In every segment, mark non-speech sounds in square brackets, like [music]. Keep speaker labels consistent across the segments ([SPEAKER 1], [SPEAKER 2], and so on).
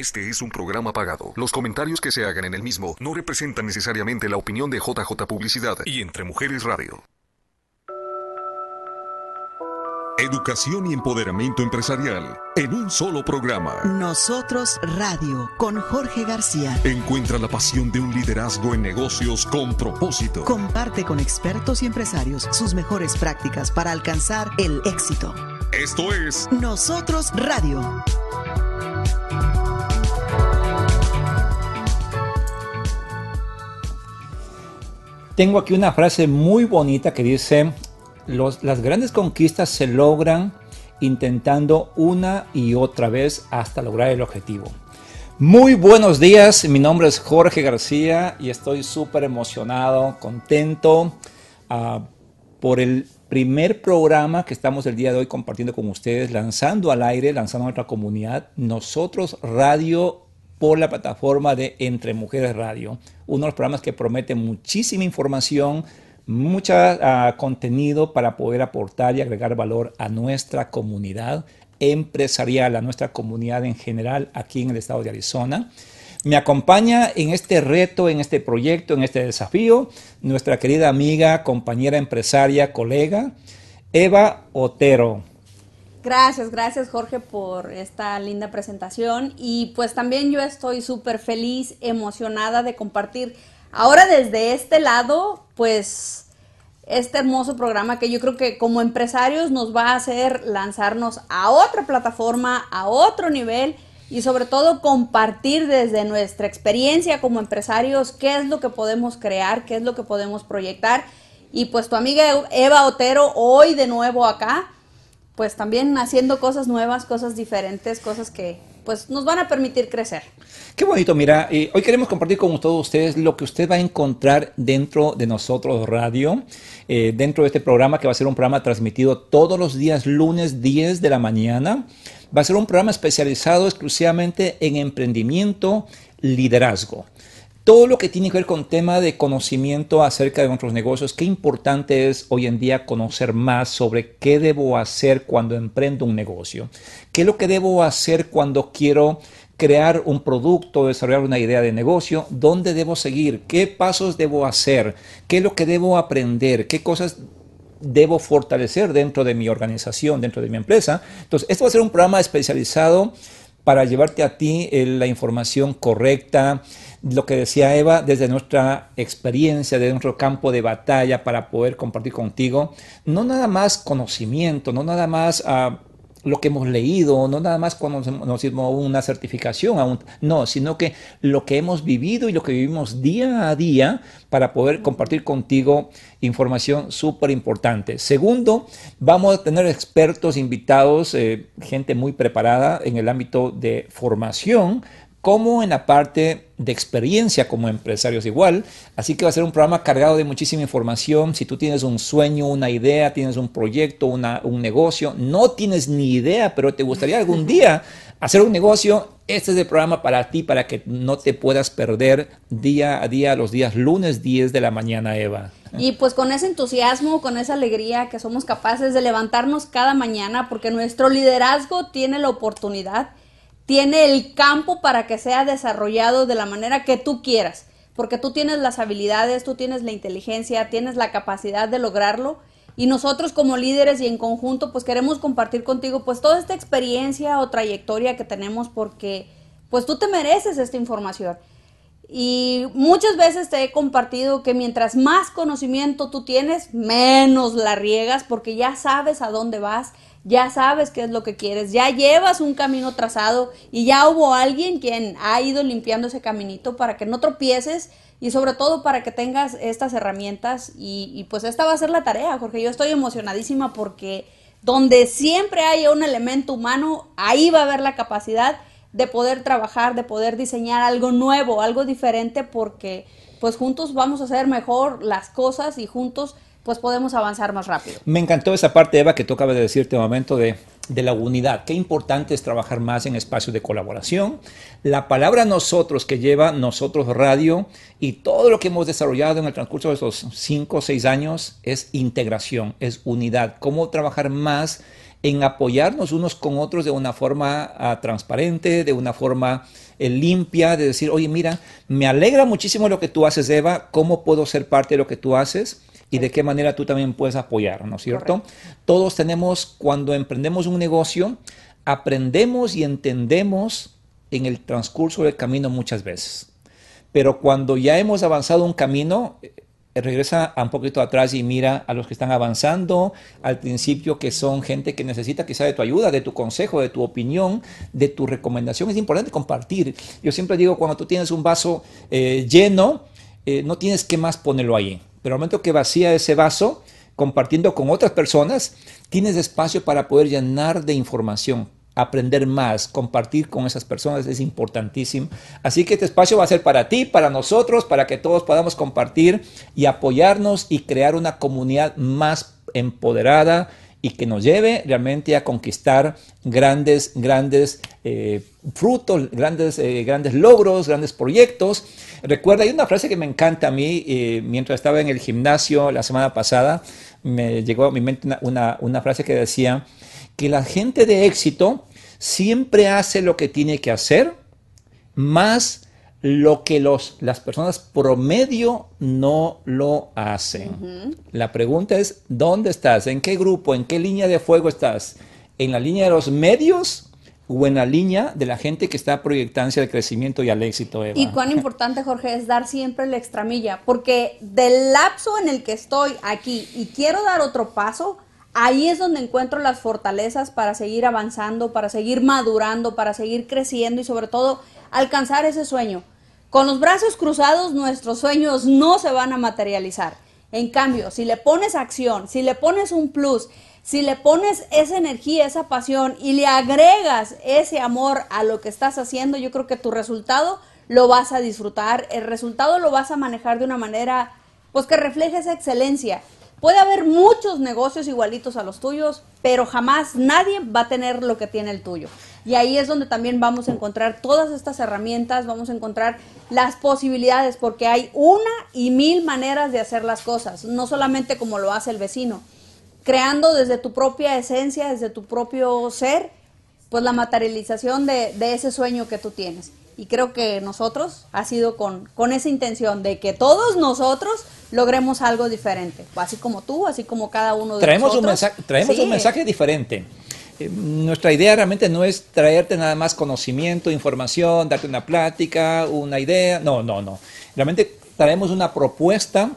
[SPEAKER 1] Este es un programa pagado. Los comentarios que se hagan en el mismo no representan necesariamente la opinión de JJ Publicidad y Entre Mujeres Radio. Educación y empoderamiento empresarial en un solo programa.
[SPEAKER 2] Nosotros Radio con Jorge García.
[SPEAKER 1] Encuentra la pasión de un liderazgo en negocios con propósito.
[SPEAKER 2] Comparte con expertos y empresarios sus mejores prácticas para alcanzar el éxito.
[SPEAKER 1] Esto es
[SPEAKER 2] Nosotros Radio.
[SPEAKER 3] Tengo aquí una frase muy bonita que dice, las grandes conquistas se logran intentando una y otra vez hasta lograr el objetivo. Muy buenos días, mi nombre es Jorge García y estoy súper emocionado, contento uh, por el primer programa que estamos el día de hoy compartiendo con ustedes, lanzando al aire, lanzando a nuestra comunidad, nosotros Radio por la plataforma de Entre Mujeres Radio, uno de los programas que promete muchísima información, mucho uh, contenido para poder aportar y agregar valor a nuestra comunidad empresarial, a nuestra comunidad en general aquí en el estado de Arizona. Me acompaña en este reto, en este proyecto, en este desafío, nuestra querida amiga, compañera empresaria, colega, Eva Otero.
[SPEAKER 4] Gracias, gracias Jorge por esta linda presentación y pues también yo estoy súper feliz, emocionada de compartir ahora desde este lado pues este hermoso programa que yo creo que como empresarios nos va a hacer lanzarnos a otra plataforma, a otro nivel y sobre todo compartir desde nuestra experiencia como empresarios qué es lo que podemos crear, qué es lo que podemos proyectar. Y pues tu amiga Eva Otero hoy de nuevo acá pues también haciendo cosas nuevas, cosas diferentes, cosas que pues nos van a permitir crecer.
[SPEAKER 3] Qué bonito, mira, eh, hoy queremos compartir con todos ustedes lo que usted va a encontrar dentro de nosotros radio, eh, dentro de este programa que va a ser un programa transmitido todos los días lunes 10 de la mañana. Va a ser un programa especializado exclusivamente en emprendimiento, liderazgo todo lo que tiene que ver con tema de conocimiento acerca de nuestros negocios, qué importante es hoy en día conocer más sobre qué debo hacer cuando emprendo un negocio, qué es lo que debo hacer cuando quiero crear un producto, desarrollar una idea de negocio, dónde debo seguir, qué pasos debo hacer, qué es lo que debo aprender, qué cosas debo fortalecer dentro de mi organización, dentro de mi empresa. Entonces, esto va a ser un programa especializado para llevarte a ti eh, la información correcta, lo que decía Eva, desde nuestra experiencia, de nuestro campo de batalla para poder compartir contigo, no nada más conocimiento, no nada más... Uh, lo que hemos leído, no nada más cuando nos hicimos una certificación, aún, no, sino que lo que hemos vivido y lo que vivimos día a día para poder compartir contigo información súper importante. Segundo, vamos a tener expertos invitados, eh, gente muy preparada en el ámbito de formación como en la parte de experiencia como empresarios igual. Así que va a ser un programa cargado de muchísima información. Si tú tienes un sueño, una idea, tienes un proyecto, una, un negocio, no tienes ni idea, pero te gustaría algún [laughs] día hacer un negocio, este es el programa para ti, para que no te puedas perder día a día, los días lunes 10 de la mañana, Eva.
[SPEAKER 4] Y pues con ese entusiasmo, con esa alegría que somos capaces de levantarnos cada mañana, porque nuestro liderazgo tiene la oportunidad tiene el campo para que sea desarrollado de la manera que tú quieras, porque tú tienes las habilidades, tú tienes la inteligencia, tienes la capacidad de lograrlo y nosotros como líderes y en conjunto pues queremos compartir contigo pues toda esta experiencia o trayectoria que tenemos porque pues tú te mereces esta información. Y muchas veces te he compartido que mientras más conocimiento tú tienes, menos la riegas porque ya sabes a dónde vas, ya sabes qué es lo que quieres, ya llevas un camino trazado y ya hubo alguien quien ha ido limpiando ese caminito para que no tropieces y sobre todo para que tengas estas herramientas y, pues esta va a ser la tarea, Jorge. Yo estoy emocionadísima porque donde siempre haya un elemento humano, ahí va a haber la capacidad de poder trabajar, de poder diseñar algo nuevo, algo diferente, porque pues juntos vamos a hacer mejor las cosas y juntos pues podemos avanzar más rápido.
[SPEAKER 3] Me encantó esa parte, Eva, que tú acabas de decirte un momento de, de la unidad. Qué importante es trabajar más en espacios de colaboración. La palabra nosotros que lleva nosotros radio y todo lo que hemos desarrollado en el transcurso de estos cinco o seis años es integración, es unidad. Cómo trabajar más en apoyarnos unos con otros de una forma ah, transparente, de una forma eh, limpia, de decir, oye, mira, me alegra muchísimo lo que tú haces, Eva, ¿cómo puedo ser parte de lo que tú haces? Y de qué manera tú también puedes apoyar, ¿no es cierto? Todos tenemos, cuando emprendemos un negocio, aprendemos y entendemos en el transcurso del camino muchas veces. Pero cuando ya hemos avanzado un camino, eh, regresa un poquito atrás y mira a los que están avanzando al principio, que son gente que necesita quizá de tu ayuda, de tu consejo, de tu opinión, de tu recomendación. Es importante compartir. Yo siempre digo, cuando tú tienes un vaso eh, lleno, eh, no tienes que más ponerlo ahí. Pero al momento que vacía ese vaso, compartiendo con otras personas, tienes espacio para poder llenar de información, aprender más, compartir con esas personas es importantísimo. Así que este espacio va a ser para ti, para nosotros, para que todos podamos compartir y apoyarnos y crear una comunidad más empoderada y que nos lleve realmente a conquistar grandes, grandes eh, frutos, grandes, eh, grandes logros, grandes proyectos. Recuerda, hay una frase que me encanta a mí, eh, mientras estaba en el gimnasio la semana pasada, me llegó a mi mente una, una frase que decía que la gente de éxito siempre hace lo que tiene que hacer, más lo que los, las personas promedio no lo hacen. La pregunta es, ¿dónde estás? ¿En qué grupo? ¿En qué línea de fuego estás? ¿En la línea de los medios? o en la línea de la gente que está proyectándose al crecimiento y al éxito.
[SPEAKER 4] Y cuán importante, Jorge, es dar siempre la extramilla, porque del lapso en el que estoy aquí y quiero dar otro paso, ahí es donde encuentro las fortalezas para seguir avanzando, para seguir madurando, para seguir creciendo y sobre todo alcanzar ese sueño. Con los brazos cruzados nuestros sueños no se van a materializar. En cambio, si le pones acción, si le pones un plus, si le pones esa energía, esa pasión y le agregas ese amor a lo que estás haciendo, yo creo que tu resultado lo vas a disfrutar, el resultado lo vas a manejar de una manera pues que refleje esa excelencia. Puede haber muchos negocios igualitos a los tuyos, pero jamás nadie va a tener lo que tiene el tuyo. Y ahí es donde también vamos a encontrar todas estas herramientas, vamos a encontrar las posibilidades, porque hay una y mil maneras de hacer las cosas, no solamente como lo hace el vecino, creando desde tu propia esencia, desde tu propio ser, pues la materialización de, de ese sueño que tú tienes. Y creo que nosotros ha sido con, con esa intención de que todos nosotros logremos algo diferente, así como tú, así como cada uno de
[SPEAKER 3] traemos
[SPEAKER 4] nosotros.
[SPEAKER 3] Un mensaje, traemos un mensaje diferente. Eh, nuestra idea realmente no es traerte nada más conocimiento, información, darte una plática, una idea. No, no, no. Realmente traemos una propuesta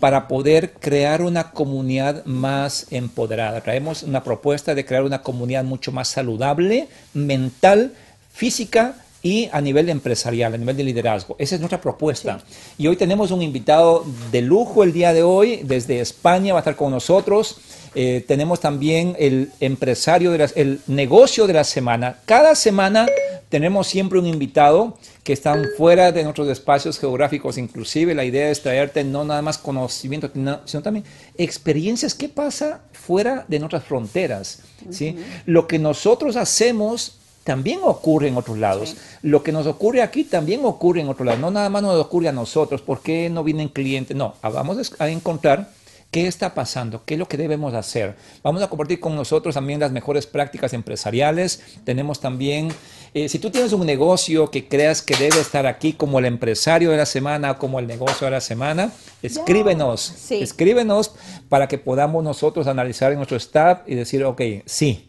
[SPEAKER 3] para poder crear una comunidad más empoderada. Traemos una propuesta de crear una comunidad mucho más saludable, mental, física y a nivel empresarial, a nivel de liderazgo. Esa es nuestra propuesta. Y hoy tenemos un invitado de lujo el día de hoy, desde España, va a estar con nosotros. Eh, tenemos también el empresario, de el negocio de la semana. Cada semana tenemos siempre un invitado que están fuera de nuestros espacios geográficos. Inclusive la idea es traerte no nada más conocimiento, sino también experiencias. ¿Qué pasa fuera de nuestras fronteras? ¿sí? Lo que nosotros hacemos también ocurre en otros lados. Lo que nos ocurre aquí también ocurre en otros lados. No nada más nos ocurre a nosotros. ¿Por qué no vienen clientes? No, vamos a encontrar qué está pasando, qué es lo que debemos hacer. Vamos a compartir con nosotros también las mejores prácticas empresariales. Tenemos también, eh, si tú tienes un negocio que creas que debe estar aquí como el empresario de la semana, como el negocio de la semana, escríbenos, escríbenos para que podamos nosotros analizar en nuestro staff y decir, ok, sí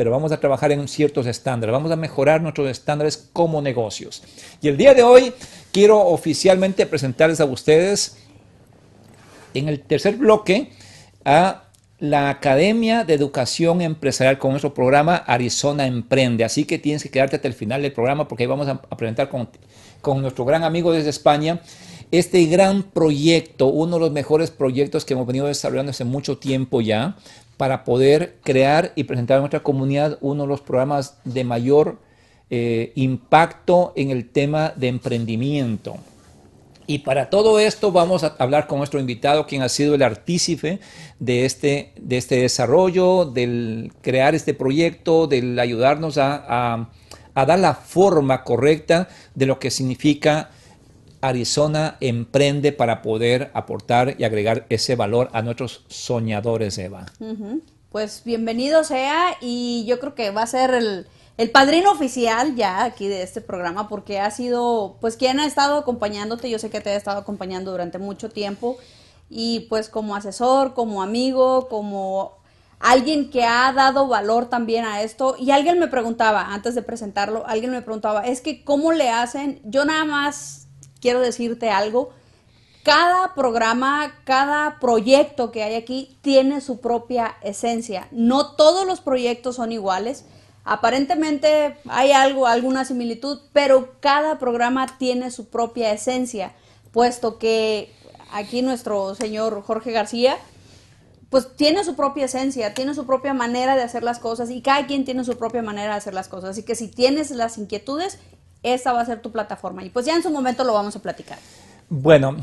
[SPEAKER 3] pero vamos a trabajar en ciertos estándares, vamos a mejorar nuestros estándares como negocios. Y el día de hoy quiero oficialmente presentarles a ustedes en el tercer bloque a la Academia de Educación Empresarial con nuestro programa Arizona Emprende. Así que tienes que quedarte hasta el final del programa porque ahí vamos a, presentar con, con nuestro gran amigo desde España este gran proyecto, uno de los mejores proyectos que hemos venido desarrollando hace mucho tiempo ya, para poder crear y presentar a nuestra comunidad uno de los programas de mayor eh, impacto en el tema de emprendimiento. Y para todo esto vamos a hablar con nuestro invitado, quien ha sido el artífice de este, de este desarrollo, del crear este proyecto, del ayudarnos a, a dar la forma correcta de lo que significa Arizona emprende para poder aportar y agregar ese valor a nuestros soñadores, Eva.
[SPEAKER 4] pues bienvenido sea y yo creo que va a ser el, el padrino oficial ya aquí de este programa porque ha sido pues quien ha estado acompañándote, yo sé que te ha estado acompañando durante mucho tiempo. Y pues como asesor, como amigo, como alguien que ha dado valor también a esto. Y alguien me preguntaba antes de presentarlo, alguien me preguntaba, es que cómo le hacen, yo nada más quiero decirte algo, cada programa, cada proyecto que hay aquí tiene su propia esencia. No todos los proyectos son iguales. Aparentemente hay algo, alguna similitud, pero cada programa tiene su propia esencia, puesto que aquí nuestro señor Jorge García, pues tiene su propia esencia, tiene su propia manera de hacer las cosas y cada quien tiene su propia manera de hacer las cosas. Así que si tienes las inquietudes, esta va a ser tu plataforma y pues ya en su momento lo vamos a platicar.
[SPEAKER 3] Bueno,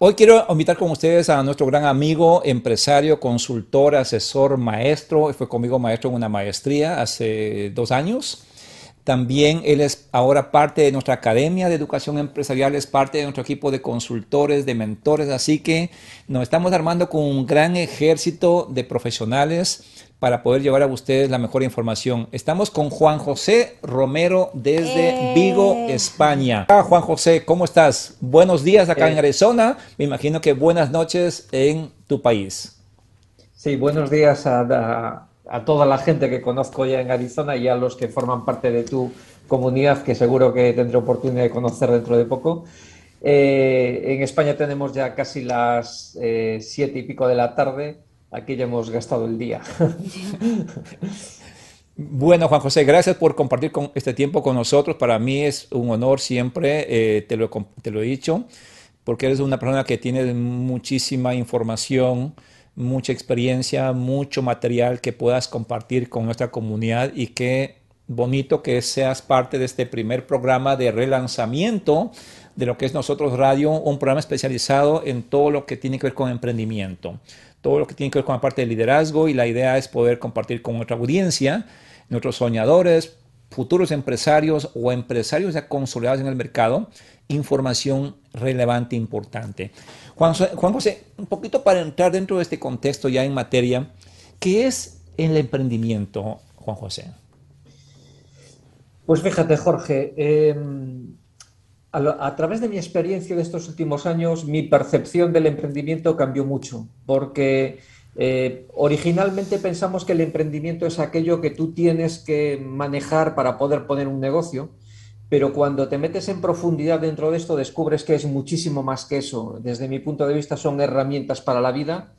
[SPEAKER 3] Hoy quiero invitar con ustedes a nuestro gran amigo, empresario, consultor, asesor, maestro. Fue conmigo maestro en una maestría hace dos años. También él es ahora parte de nuestra Academia de Educación Empresarial, es parte de nuestro equipo de consultores, de mentores. Así que nos estamos armando con un gran ejército de profesionales para poder llevar a ustedes la mejor información. Estamos con Juan José Romero desde eh. Vigo, España. Ah, Juan José, ¿cómo estás? Buenos días acá en eh. Arizona. Me imagino que buenas noches en tu país.
[SPEAKER 5] Sí, buenos días a, toda la gente que conozco ya en Arizona y a los que forman parte de tu comunidad, que seguro que tendré oportunidad de conocer dentro de poco. Eh, en España tenemos ya casi las siete y pico de la tarde aquí ya hemos gastado el día. [laughs]
[SPEAKER 3] Bueno, Juan José, gracias por compartir este tiempo con nosotros. Para mí es un honor siempre, eh, te, lo, te, lo, he dicho, porque eres una persona que tiene muchísima información, mucha experiencia, mucho material que puedas compartir con nuestra comunidad y qué bonito que seas parte de este primer programa de relanzamiento de lo que es Nosotros Radio, un programa especializado en todo lo que tiene que ver con emprendimiento todo lo que tiene que ver con la parte de liderazgo y la idea es poder compartir con nuestra audiencia, nuestros soñadores, futuros empresarios o empresarios ya consolidados en el mercado, información relevante e importante. Juan, José, un poquito para entrar dentro de este contexto ya en materia, ¿qué es el emprendimiento, Juan José?
[SPEAKER 5] Pues fíjate, Jorge, em, a, través de mi experiencia de estos últimos años, mi percepción del emprendimiento cambió mucho, porque eh, originalmente pensamos que el emprendimiento es aquello que tú tienes que manejar para poder poner un negocio, pero cuando te metes en profundidad dentro de esto descubres que es muchísimo más que eso. Desde mi punto de vista son herramientas para la vida,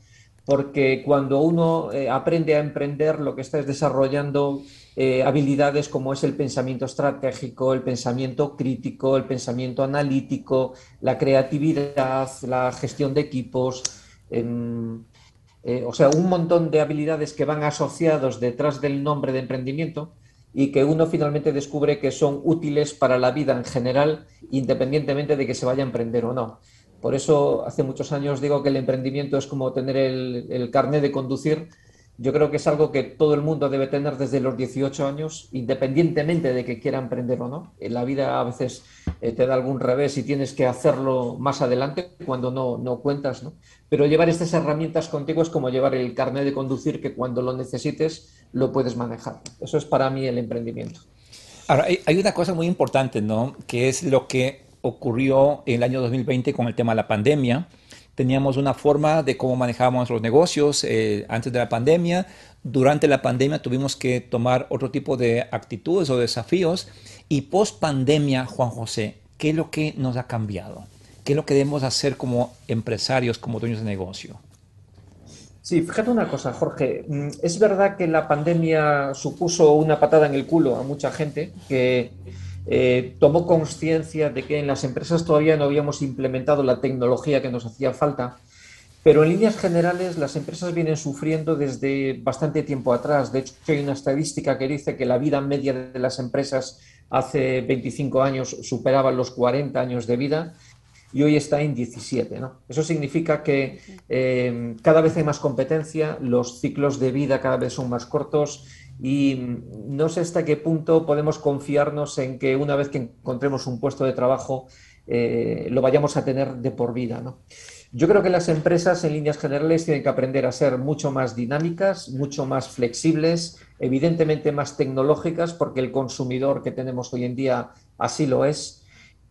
[SPEAKER 5] porque cuando uno eh, aprende a emprender, lo que está es desarrollando eh, habilidades como es el pensamiento estratégico, el pensamiento crítico, el pensamiento analítico, la creatividad, la gestión de equipos, em, eh, o sea, un montón de habilidades que van asociados detrás del nombre de emprendimiento y que uno finalmente descubre que son útiles para la vida en general, independientemente de que se vaya a emprender o no. Por eso hace muchos años digo que el emprendimiento es como tener el, el carnet de conducir yo creo que es algo que todo el mundo debe tener desde los 18 años, independientemente de que quiera emprender o no. En la vida a veces eh, te da algún revés y tienes que hacerlo más adelante cuando no, no cuentas, ¿no? Pero llevar estas herramientas contigo es como llevar el carnet de conducir que cuando lo necesites lo puedes manejar. Eso es para mí el emprendimiento.
[SPEAKER 3] Ahora, hay, una cosa muy importante, ¿no? Que es lo que ocurrió en el año 2020 con el tema de la pandemia teníamos una forma de cómo manejábamos los negocios eh, antes de la pandemia. Durante la pandemia tuvimos que tomar otro tipo de actitudes o desafíos. Y post pandemia, Juan José, ¿qué es lo que nos ha cambiado? ¿Qué es lo que debemos hacer como empresarios, como dueños de negocio?
[SPEAKER 5] Sí, fíjate una cosa, Jorge. Mm, es verdad que la pandemia supuso una patada en el culo a mucha gente que eh, tomó conciencia de que en las empresas todavía no habíamos implementado la tecnología que nos hacía falta, pero en líneas generales las empresas vienen sufriendo desde bastante tiempo atrás. De hecho, hay una estadística que dice que la vida media de las empresas hace 25 años superaba los 40 años de vida y hoy está en 17. Eso significa que eh, cada vez hay más competencia, los ciclos de vida cada vez son más cortos y no sé hasta qué punto podemos confiarnos en que una vez que encontremos un puesto de trabajo eh, lo vayamos a tener de por vida. Yo creo que las empresas en líneas generales tienen que aprender a ser mucho más dinámicas, mucho más flexibles, evidentemente más tecnológicas, porque el consumidor que tenemos hoy en día así lo es.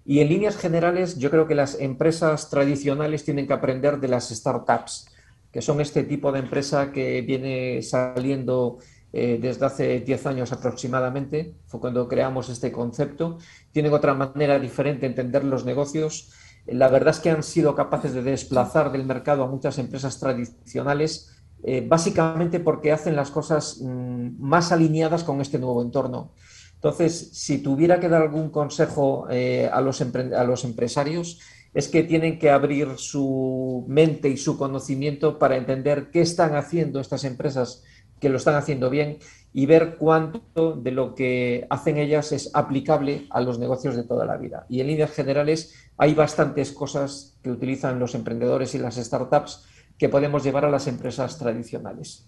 [SPEAKER 5] Y en líneas generales, yo creo que las empresas tradicionales tienen que aprender de las startups, que son este tipo de empresa que viene saliendo eh, desde hace 10 años aproximadamente, fue cuando creamos este concepto. Tienen otra manera diferente de entender los negocios la verdad es que han sido capaces de desplazar del mercado a muchas empresas tradicionales, eh, básicamente porque hacen las cosas mm, más alineadas con este nuevo entorno. Entonces, si tuviera que dar algún consejo eh, a, los a los empresarios, es que tienen que abrir su mente y su conocimiento para entender qué están haciendo estas empresas que lo están haciendo bien y ver cuánto de lo que hacen ellas es aplicable a los negocios de toda la vida. Y en líneas generales hay bastantes cosas que utilizan los emprendedores y las startups que podemos llevar a las empresas tradicionales.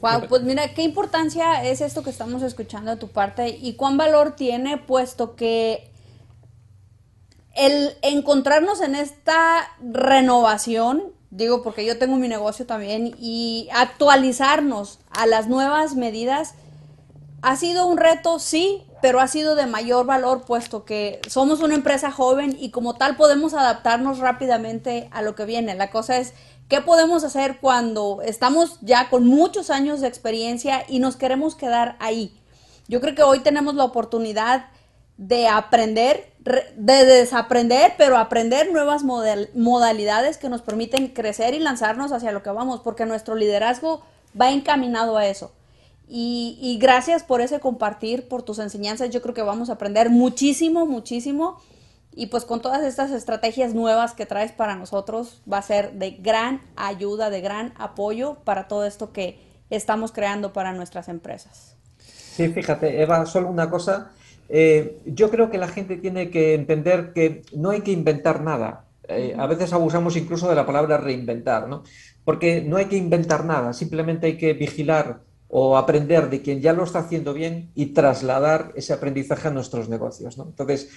[SPEAKER 4] Wow, pues mira, qué importancia es esto que estamos escuchando de tu parte y cuán valor tiene, puesto que el encontrarnos en esta renovación digo porque yo tengo mi negocio también, y actualizarnos a las nuevas medidas ha sido un reto, sí, pero ha sido de mayor valor puesto que somos una empresa joven y como tal podemos adaptarnos rápidamente a lo que viene. La cosa es, ¿qué podemos hacer cuando estamos ya con muchos años de experiencia y nos queremos quedar ahí? Yo creo que hoy tenemos la oportunidad de aprender, de desaprender, pero aprender nuevas modalidades que nos permiten crecer y lanzarnos hacia lo que vamos, porque nuestro liderazgo va encaminado a eso. Y, gracias por ese compartir, por tus enseñanzas. Yo creo que vamos a aprender muchísimo, muchísimo. Y pues con todas estas estrategias nuevas que traes para nosotros, va a ser de gran ayuda, de gran apoyo para todo esto que estamos creando para nuestras empresas.
[SPEAKER 5] Sí, fíjate, Eva, solo una cosa eh, yo creo que la gente tiene que entender que no hay que inventar nada. Eh, a veces abusamos incluso de la palabra reinventar, ¿no? Porque no hay que inventar nada, simplemente hay que vigilar o aprender de quien ya lo está haciendo bien y trasladar ese aprendizaje a nuestros negocios. ¿no? Entonces,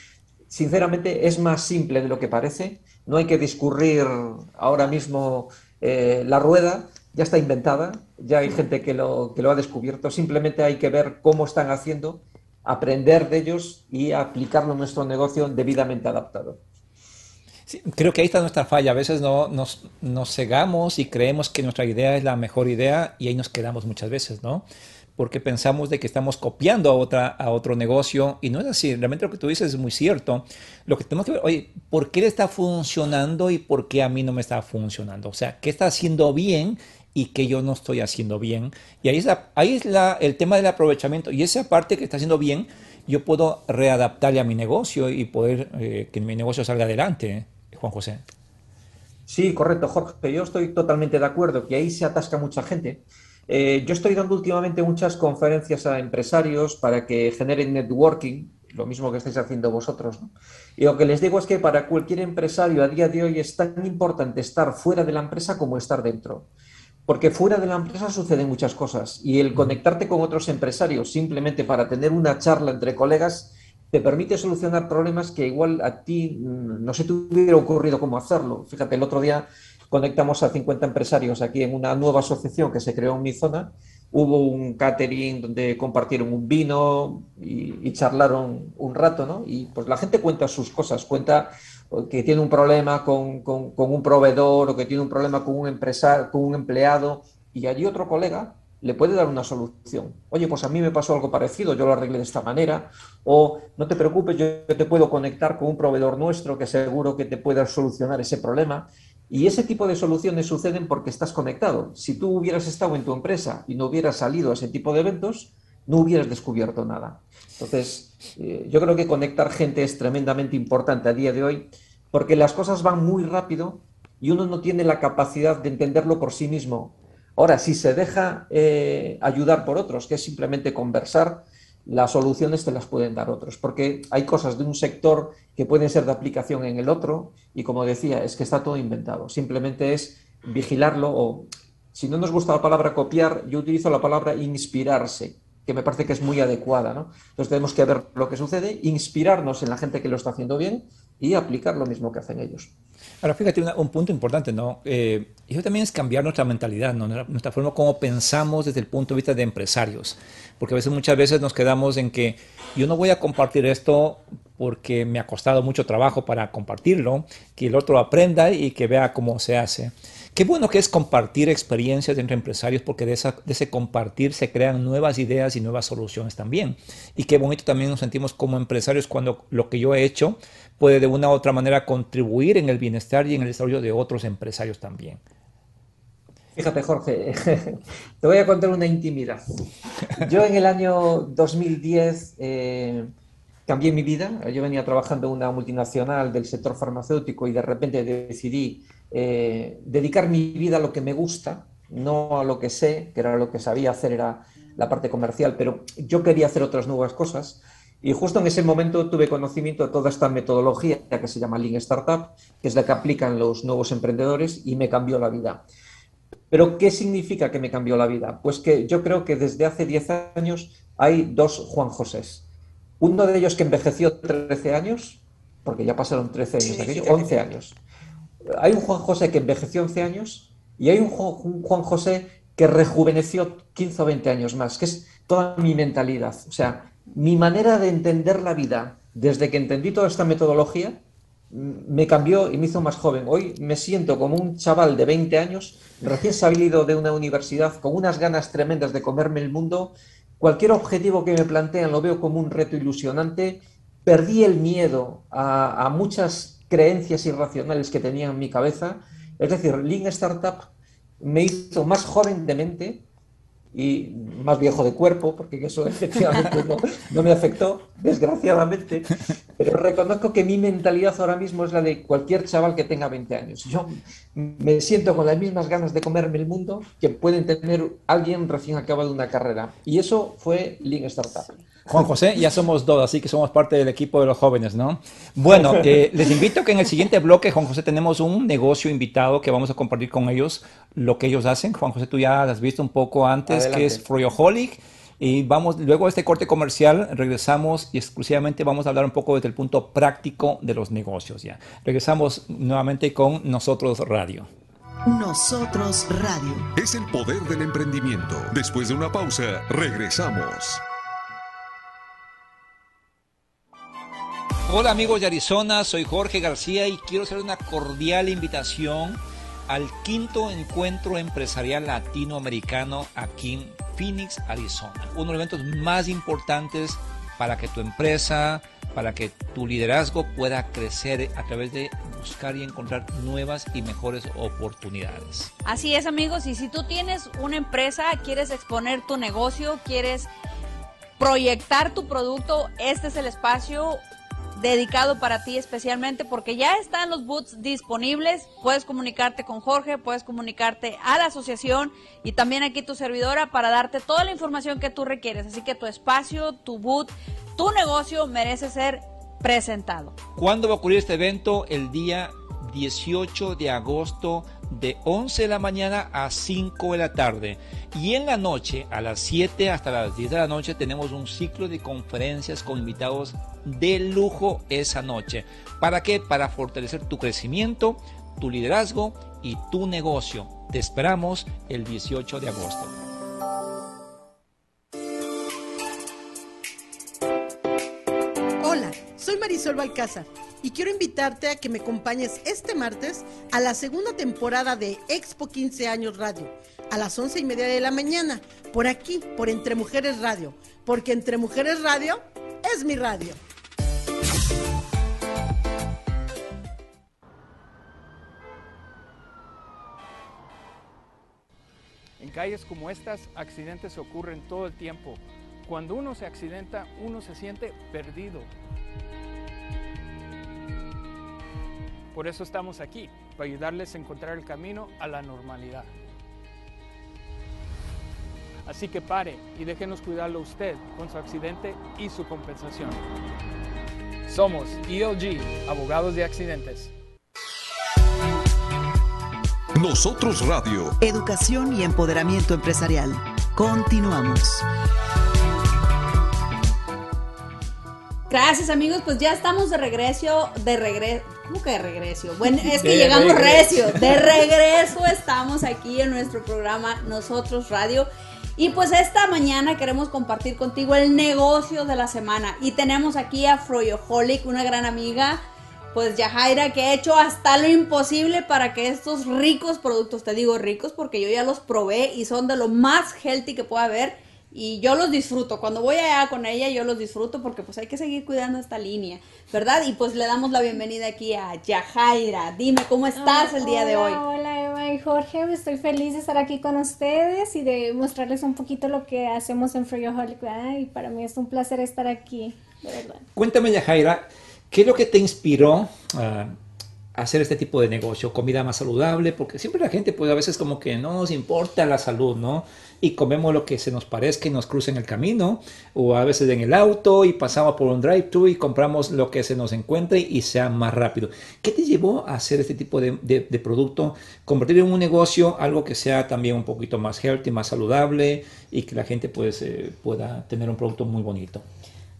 [SPEAKER 5] sinceramente, es más simple de lo que parece. No hay que discurrir ahora mismo eh, la rueda, ya está inventada, ya hay gente que lo, que lo ha descubierto. Simplemente hay que ver cómo están haciendo aprender de ellos y aplicarlo en nuestro negocio debidamente adaptado.
[SPEAKER 3] creo que ahí está nuestra falla. A veces no, nos, nos, cegamos y creemos que nuestra idea es la mejor idea y ahí nos quedamos muchas veces, ¿no? Porque pensamos de que estamos copiando a, otra, a otro negocio y no es así. Realmente lo que tú dices es muy cierto. Lo que tenemos que ver, oye, ¿por qué le está funcionando y por qué a mí no me está funcionando? O sea, ¿qué está haciendo bien y que yo no estoy haciendo bien. Y ahí es, ahí es la, el tema del aprovechamiento. Y esa parte que está haciendo bien, yo puedo readaptarle a mi negocio y poder eh, que mi negocio salga adelante, Juan José.
[SPEAKER 5] Sí, correcto, Jorge. Yo estoy totalmente de acuerdo que ahí se atasca mucha gente. Eh, yo estoy dando últimamente muchas conferencias a empresarios para que generen networking, lo mismo que estáis haciendo vosotros. Y lo que les digo es que para cualquier empresario a día de hoy es tan importante estar fuera de la empresa como estar dentro. Porque fuera de la empresa suceden muchas cosas y el conectarte con otros empresarios simplemente para tener una charla entre colegas te permite solucionar problemas que igual a ti mm, no se te hubiera ocurrido cómo hacerlo. Fíjate, el otro día conectamos a 50 empresarios aquí en una nueva asociación que se creó en mi zona. Hubo un catering donde compartieron un vino y, y charlaron un rato, ¿no? Y pues la gente cuenta sus cosas, cuenta que tiene un problema con, un proveedor o que tiene un problema con un, empresario, con un empleado y allí otro colega le puede dar una solución. Oye, pues a mí me pasó algo parecido, yo lo arreglé de esta manera, o no te preocupes, yo te puedo conectar con un proveedor nuestro que seguro que te pueda solucionar ese problema. Y ese tipo de soluciones suceden porque estás conectado. Si tú hubieras estado en tu empresa y no hubieras salido a ese tipo de eventos, no hubieras descubierto nada. Entonces, eh, yo creo que conectar gente es tremendamente importante a día de hoy porque las cosas van muy rápido y uno no tiene la capacidad de entenderlo por sí mismo. Ahora, si se deja eh, ayudar por otros, que es simplemente conversar, las soluciones te las pueden dar otros, porque hay cosas de un sector que pueden ser de aplicación en el otro y como decía, es que está todo inventado. Simplemente es vigilarlo o, si no nos gusta la palabra copiar, yo utilizo la palabra inspirarse que me parece que es muy adecuada. ¿no? Entonces tenemos que ver lo que sucede, inspirarnos en la gente que lo está haciendo bien y aplicar lo mismo que hacen ellos.
[SPEAKER 3] Ahora, fíjate un punto importante, ¿no? Eh, eso también es cambiar nuestra mentalidad, ¿no? Nuestra forma como pensamos desde el punto de vista de empresarios. Porque a veces, muchas veces nos quedamos en que yo no voy a compartir esto porque me ha costado mucho trabajo para compartirlo, que el otro aprenda y que vea cómo se hace. Qué bueno que es compartir experiencias entre empresarios porque de, ese compartir se crean nuevas ideas y nuevas soluciones también. Y qué bonito también nos sentimos como empresarios cuando lo que yo he hecho puede de una u otra manera contribuir en el bienestar y en el desarrollo de otros empresarios también.
[SPEAKER 5] Fíjate, Jorge, [laughs] te voy a contar una intimidad. Yo en el año 2010 eh, cambié mi vida. Yo venía trabajando en una multinacional del sector farmacéutico y de repente decidí eh, dedicar mi vida a lo que me gusta, no a lo que sé, que era lo que sabía hacer, era la parte comercial, pero yo quería hacer otras nuevas cosas. Y justo en ese momento tuve conocimiento de toda esta metodología que se llama Lean Startup, que es la que aplican los nuevos emprendedores y me cambió la vida. Pero ¿qué significa que me cambió la vida? Pues que yo creo que desde hace 10 años hay dos Juan Josés. Uno de ellos que envejeció 13 años, porque ya pasaron 13 años, aquello, 11 años hay un Juan José que envejeció 11 años y hay un Juan José que rejuveneció 15 o 20 años más, que es toda mi mentalidad. O sea, mi manera de entender la vida desde que entendí toda esta metodología me cambió y me hizo más joven. Hoy me siento como un chaval de 20 años, recién salido de una universidad, con unas ganas tremendas de comerme el mundo. Cualquier objetivo que me plantean lo veo como un reto ilusionante. Perdí el miedo a, muchas creencias irracionales que tenía en mi cabeza. Es decir, Lean Startup me hizo más joven de mente y más viejo de cuerpo, porque eso [laughs] efectivamente no, me afectó, desgraciadamente, pero reconozco que mi mentalidad ahora mismo es la de cualquier chaval que tenga 20 años. Yo me siento con las mismas ganas de comerme el mundo que pueden tener alguien recién acabado una carrera. Y eso fue Lean Startup.
[SPEAKER 3] Juan José, ya somos dos, así que somos parte del equipo de los jóvenes, ¿no? Bueno, eh, les invito que en el siguiente bloque, Juan José, tenemos un negocio invitado que vamos a compartir con ellos lo que ellos hacen. Juan José, tú ya has visto un poco antes, que es Froyoholic. Y vamos, luego de este corte comercial, regresamos y exclusivamente vamos a hablar un poco desde el punto práctico de los negocios. Ya. Regresamos nuevamente con Nosotros Radio.
[SPEAKER 2] Nosotros Radio.
[SPEAKER 1] Es el poder del emprendimiento. Después de una pausa, regresamos.
[SPEAKER 3] Hola amigos de Arizona, soy Jorge García y quiero hacer una cordial invitación al quinto encuentro empresarial latinoamericano aquí en Phoenix, Arizona. Uno de los eventos más importantes para que tu empresa, para que tu liderazgo pueda crecer a través de buscar y encontrar nuevas y mejores oportunidades.
[SPEAKER 4] Así es amigos, y si tú tienes una empresa, quieres exponer tu negocio, quieres proyectar tu producto, este es el espacio dedicado para ti especialmente porque ya están los boots disponibles. Puedes comunicarte con Jorge, puedes comunicarte a la asociación y también aquí tu servidora para darte toda la información que tú requieres. Así que tu espacio, tu boot, tu negocio merece ser presentado.
[SPEAKER 3] ¿Cuándo va a ocurrir este evento? El día 18 de agosto de 11 de la mañana a 5 de la tarde. Y en la noche, a las 7 hasta las 10 de la noche, tenemos un ciclo de conferencias con invitados de lujo esa noche. ¿Para qué? Para fortalecer tu crecimiento, tu liderazgo y tu negocio. Te esperamos el 18 de agosto.
[SPEAKER 6] Hola, soy Marisol Balcázar y quiero invitarte a que me acompañes este martes a la segunda temporada de Expo 15 Años Radio, a las 11 y media de la mañana, por aquí, por Entre Mujeres Radio, porque Entre Mujeres Radio es mi radio.
[SPEAKER 7] En calles como estas, accidentes ocurren todo el tiempo. Cuando uno se accidenta, uno se siente perdido, Por eso estamos aquí, para ayudarles a encontrar el camino a la normalidad. Así que pare y déjenos cuidarlo usted con su accidente y su compensación. Somos ELG, abogados de accidentes.
[SPEAKER 1] Nosotros Radio.
[SPEAKER 2] Educación y empoderamiento empresarial. Continuamos.
[SPEAKER 4] Gracias amigos, pues ya estamos de regreso, de regreso, ¿cómo que de regreso? Bueno, es que llegamos recio, de regreso estamos aquí en nuestro programa Nosotros Radio. Y pues esta mañana queremos compartir contigo el negocio de la semana. Y tenemos aquí a Froyoholic, una gran amiga, pues Yajaira, que ha hecho hasta lo imposible para que estos ricos productos, te digo ricos porque yo ya los probé y son de lo más healthy que pueda haber y yo los disfruto. Cuando voy allá con ella, yo los disfruto porque pues hay que seguir cuidando esta línea, ¿verdad? Y pues le damos la bienvenida aquí a Yajaira. Dime, ¿cómo estás el día de hoy?
[SPEAKER 8] Hola Eva y Jorge, estoy feliz de estar aquí con ustedes y de mostrarles un poquito lo que hacemos en Frioholic, Y para mí es un placer estar aquí, de verdad.
[SPEAKER 3] Cuéntame, Yajaira, ¿qué es lo que te inspiró a hacer este tipo de negocio, comida más saludable, porque siempre la gente pues a veces como que no nos importa la salud, ¿no? Y comemos lo que se nos parezca y nos cruza en el camino, o a veces en el auto y pasamos por un drive-thru y compramos lo que se nos encuentre y sea más rápido. ¿Qué te llevó a hacer este tipo de, producto, convertirlo en un negocio, algo que sea también un poquito más healthy, más saludable y que la gente pues eh, pueda tener un producto muy bonito?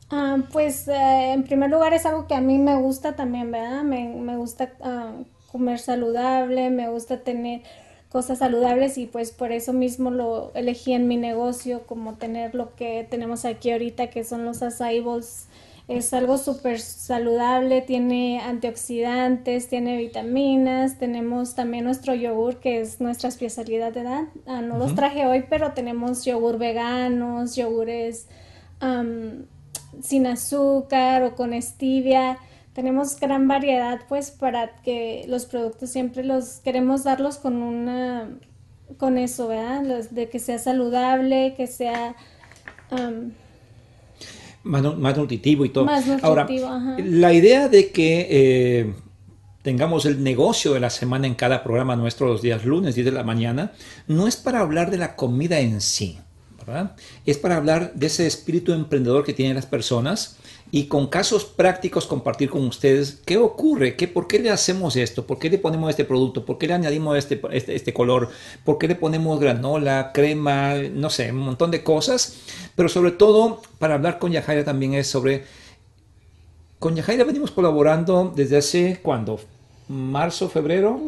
[SPEAKER 8] Ah, pues eh, en primer lugar es algo que a mí me gusta también, ¿verdad? Me, gusta ah, comer saludable, me gusta tener cosas saludables y pues por eso mismo lo elegí en mi negocio como tener lo que tenemos aquí ahorita que son los acai Es algo súper saludable, tiene antioxidantes, tiene vitaminas, tenemos también nuestro yogur que es nuestra especialidad, ¿verdad? Ah, no los traje hoy, pero tenemos yogur veganos, yogures sin azúcar o con stevia. Tenemos gran variedad pues para que los productos siempre los queremos darlos con una con eso, ¿verdad? de que sea saludable, que sea
[SPEAKER 3] más, nutritivo y todo. Ahora, la idea de que eh, tengamos el negocio de la semana en cada programa nuestro los días lunes, 10 de la mañana, no es para hablar de la comida en sí. Es para hablar de ese espíritu emprendedor que tienen las personas y con casos prácticos compartir con ustedes qué ocurre, qué, por qué le hacemos esto, por qué le ponemos este producto, por qué le añadimos este, este, este color, por qué le ponemos granola, crema, no sé, un montón de cosas. Pero sobre todo, para hablar con Yajaira también es sobre... Con Yajaira venimos colaborando desde hace, ¿cuándo? ¿Marzo, febrero?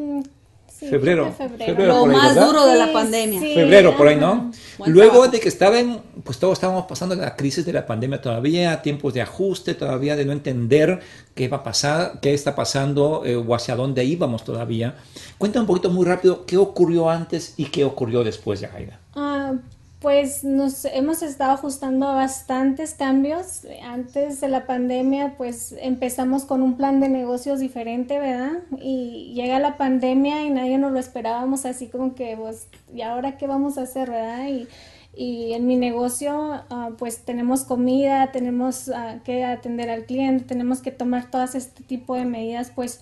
[SPEAKER 3] Mm, febrero,
[SPEAKER 4] Lo más duro de la pandemia.
[SPEAKER 3] febrero, por ahí, ¿no? Luego de que estaban, pues todos estábamos pasando la crisis de la pandemia todavía, tiempos de ajuste, todavía de no entender qué va a pasar, qué está pasando eh, o hacia dónde íbamos todavía. Cuéntame un poquito muy rápido qué ocurrió antes y qué ocurrió después, Yajaira.
[SPEAKER 8] Ah, pues nos hemos estado ajustando a bastantes cambios. Antes de la pandemia, pues empezamos con un plan de negocios diferente, ¿verdad? Y llega la pandemia y nadie nos lo esperábamos así como que, pues, ¿y ahora qué vamos a hacer, verdad? Y, y en mi negocio, ah, pues tenemos comida, tenemos ah, que atender al cliente, tenemos que tomar todas este tipo de medidas, pues,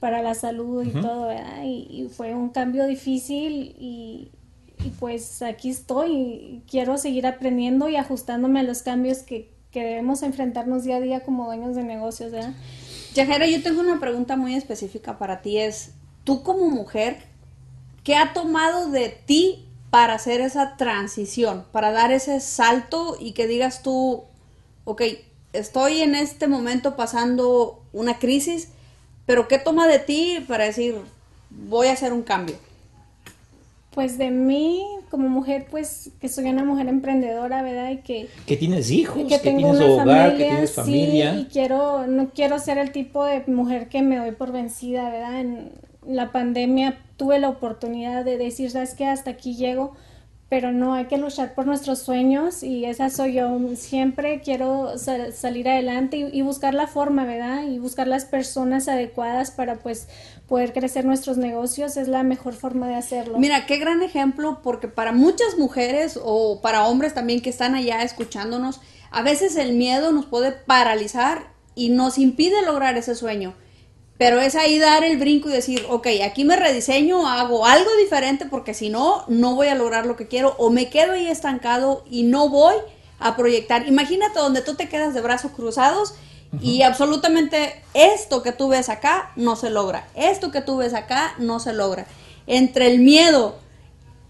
[SPEAKER 8] para la salud y todo, ¿verdad? y fue un cambio difícil y y pues aquí estoy y quiero seguir aprendiendo y ajustándome a los cambios que, debemos enfrentarnos día a día como dueños de negocios, ¿verdad?
[SPEAKER 4] Yajera, yo tengo una pregunta muy específica para ti, es, tú como mujer, ¿qué ha tomado de ti para hacer esa transición, para dar ese salto y que digas tú, ok, estoy en este momento pasando una crisis, pero ¿qué toma de ti para decir, voy a hacer un cambio?
[SPEAKER 8] Pues de mí, como mujer, pues que soy una mujer emprendedora, ¿verdad? Y que...
[SPEAKER 3] Que tienes hijos, que, tienes hogar, que tienes familia.
[SPEAKER 8] Sí, y quiero, no quiero ser el tipo de mujer que me doy por vencida, ¿verdad? En la pandemia tuve la oportunidad de decir, ¿sabes qué? Hasta aquí llego pero no hay que luchar por nuestros sueños y esa soy yo. Siempre quiero salir adelante y, buscar la forma, ¿verdad? Y buscar las personas adecuadas para pues poder crecer nuestros negocios es la mejor forma de hacerlo.
[SPEAKER 4] Mira, qué gran ejemplo porque para muchas mujeres o para hombres también que están allá escuchándonos, a veces el miedo nos puede paralizar y nos impide lograr ese sueño. Pero es ahí dar el brinco y decir, ok, aquí me rediseño, hago algo diferente porque si no, no voy a lograr lo que quiero o me quedo ahí estancado y no voy a proyectar. Imagínate donde tú te quedas de brazos cruzados y absolutamente esto que tú ves acá no se logra. Esto que tú ves acá no se logra. Entre el miedo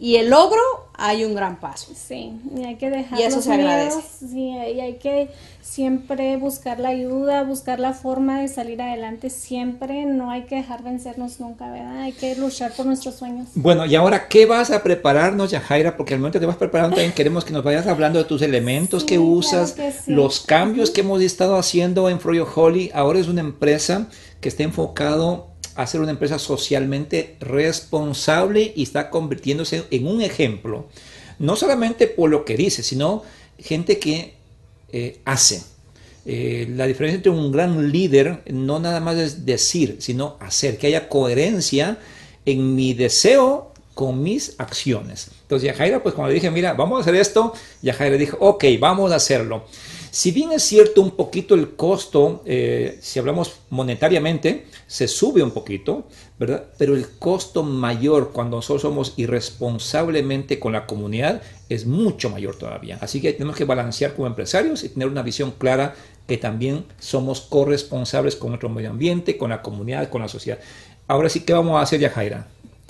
[SPEAKER 4] y el logro hay un gran paso.
[SPEAKER 8] Sí, y hay que dejar
[SPEAKER 4] Y eso
[SPEAKER 8] los
[SPEAKER 4] se agradece.
[SPEAKER 8] miedos, sí, y hay que siempre buscar la ayuda, buscar la forma de salir adelante siempre, no hay que dejar vencernos nunca, ¿verdad? Hay que luchar por nuestros sueños.
[SPEAKER 3] Bueno, y ahora, ¿qué vas a prepararnos, Yajaira? Porque al momento que te vas preparando también queremos que nos vayas hablando de tus elementos
[SPEAKER 8] Sí,
[SPEAKER 3] que usas,
[SPEAKER 8] claro que sí.
[SPEAKER 3] los cambios que hemos estado haciendo en Froyo Holly. Ahora es una empresa que está enfocado a ser una empresa socialmente responsable y está convirtiéndose en un ejemplo. No solamente por lo que dice, sino gente que eh, hace. Eh, la diferencia entre un gran líder no nada más es decir, sino hacer, que haya coherencia en mi deseo con mis acciones. Entonces Yajaira, pues cuando dije, mira, vamos a hacer esto, Yajaira dijo, ok, vamos a hacerlo. Si bien es cierto un poquito el costo, eh, si hablamos monetariamente, se sube un poquito, ¿verdad? Pero el costo mayor cuando nosotros somos irresponsablemente con la comunidad es mucho mayor todavía. Así que tenemos que balancear como empresarios y tener una visión clara que también somos corresponsables con nuestro medio ambiente, con la comunidad, con la sociedad. Ahora sí, ¿qué vamos a hacer, Yajaira?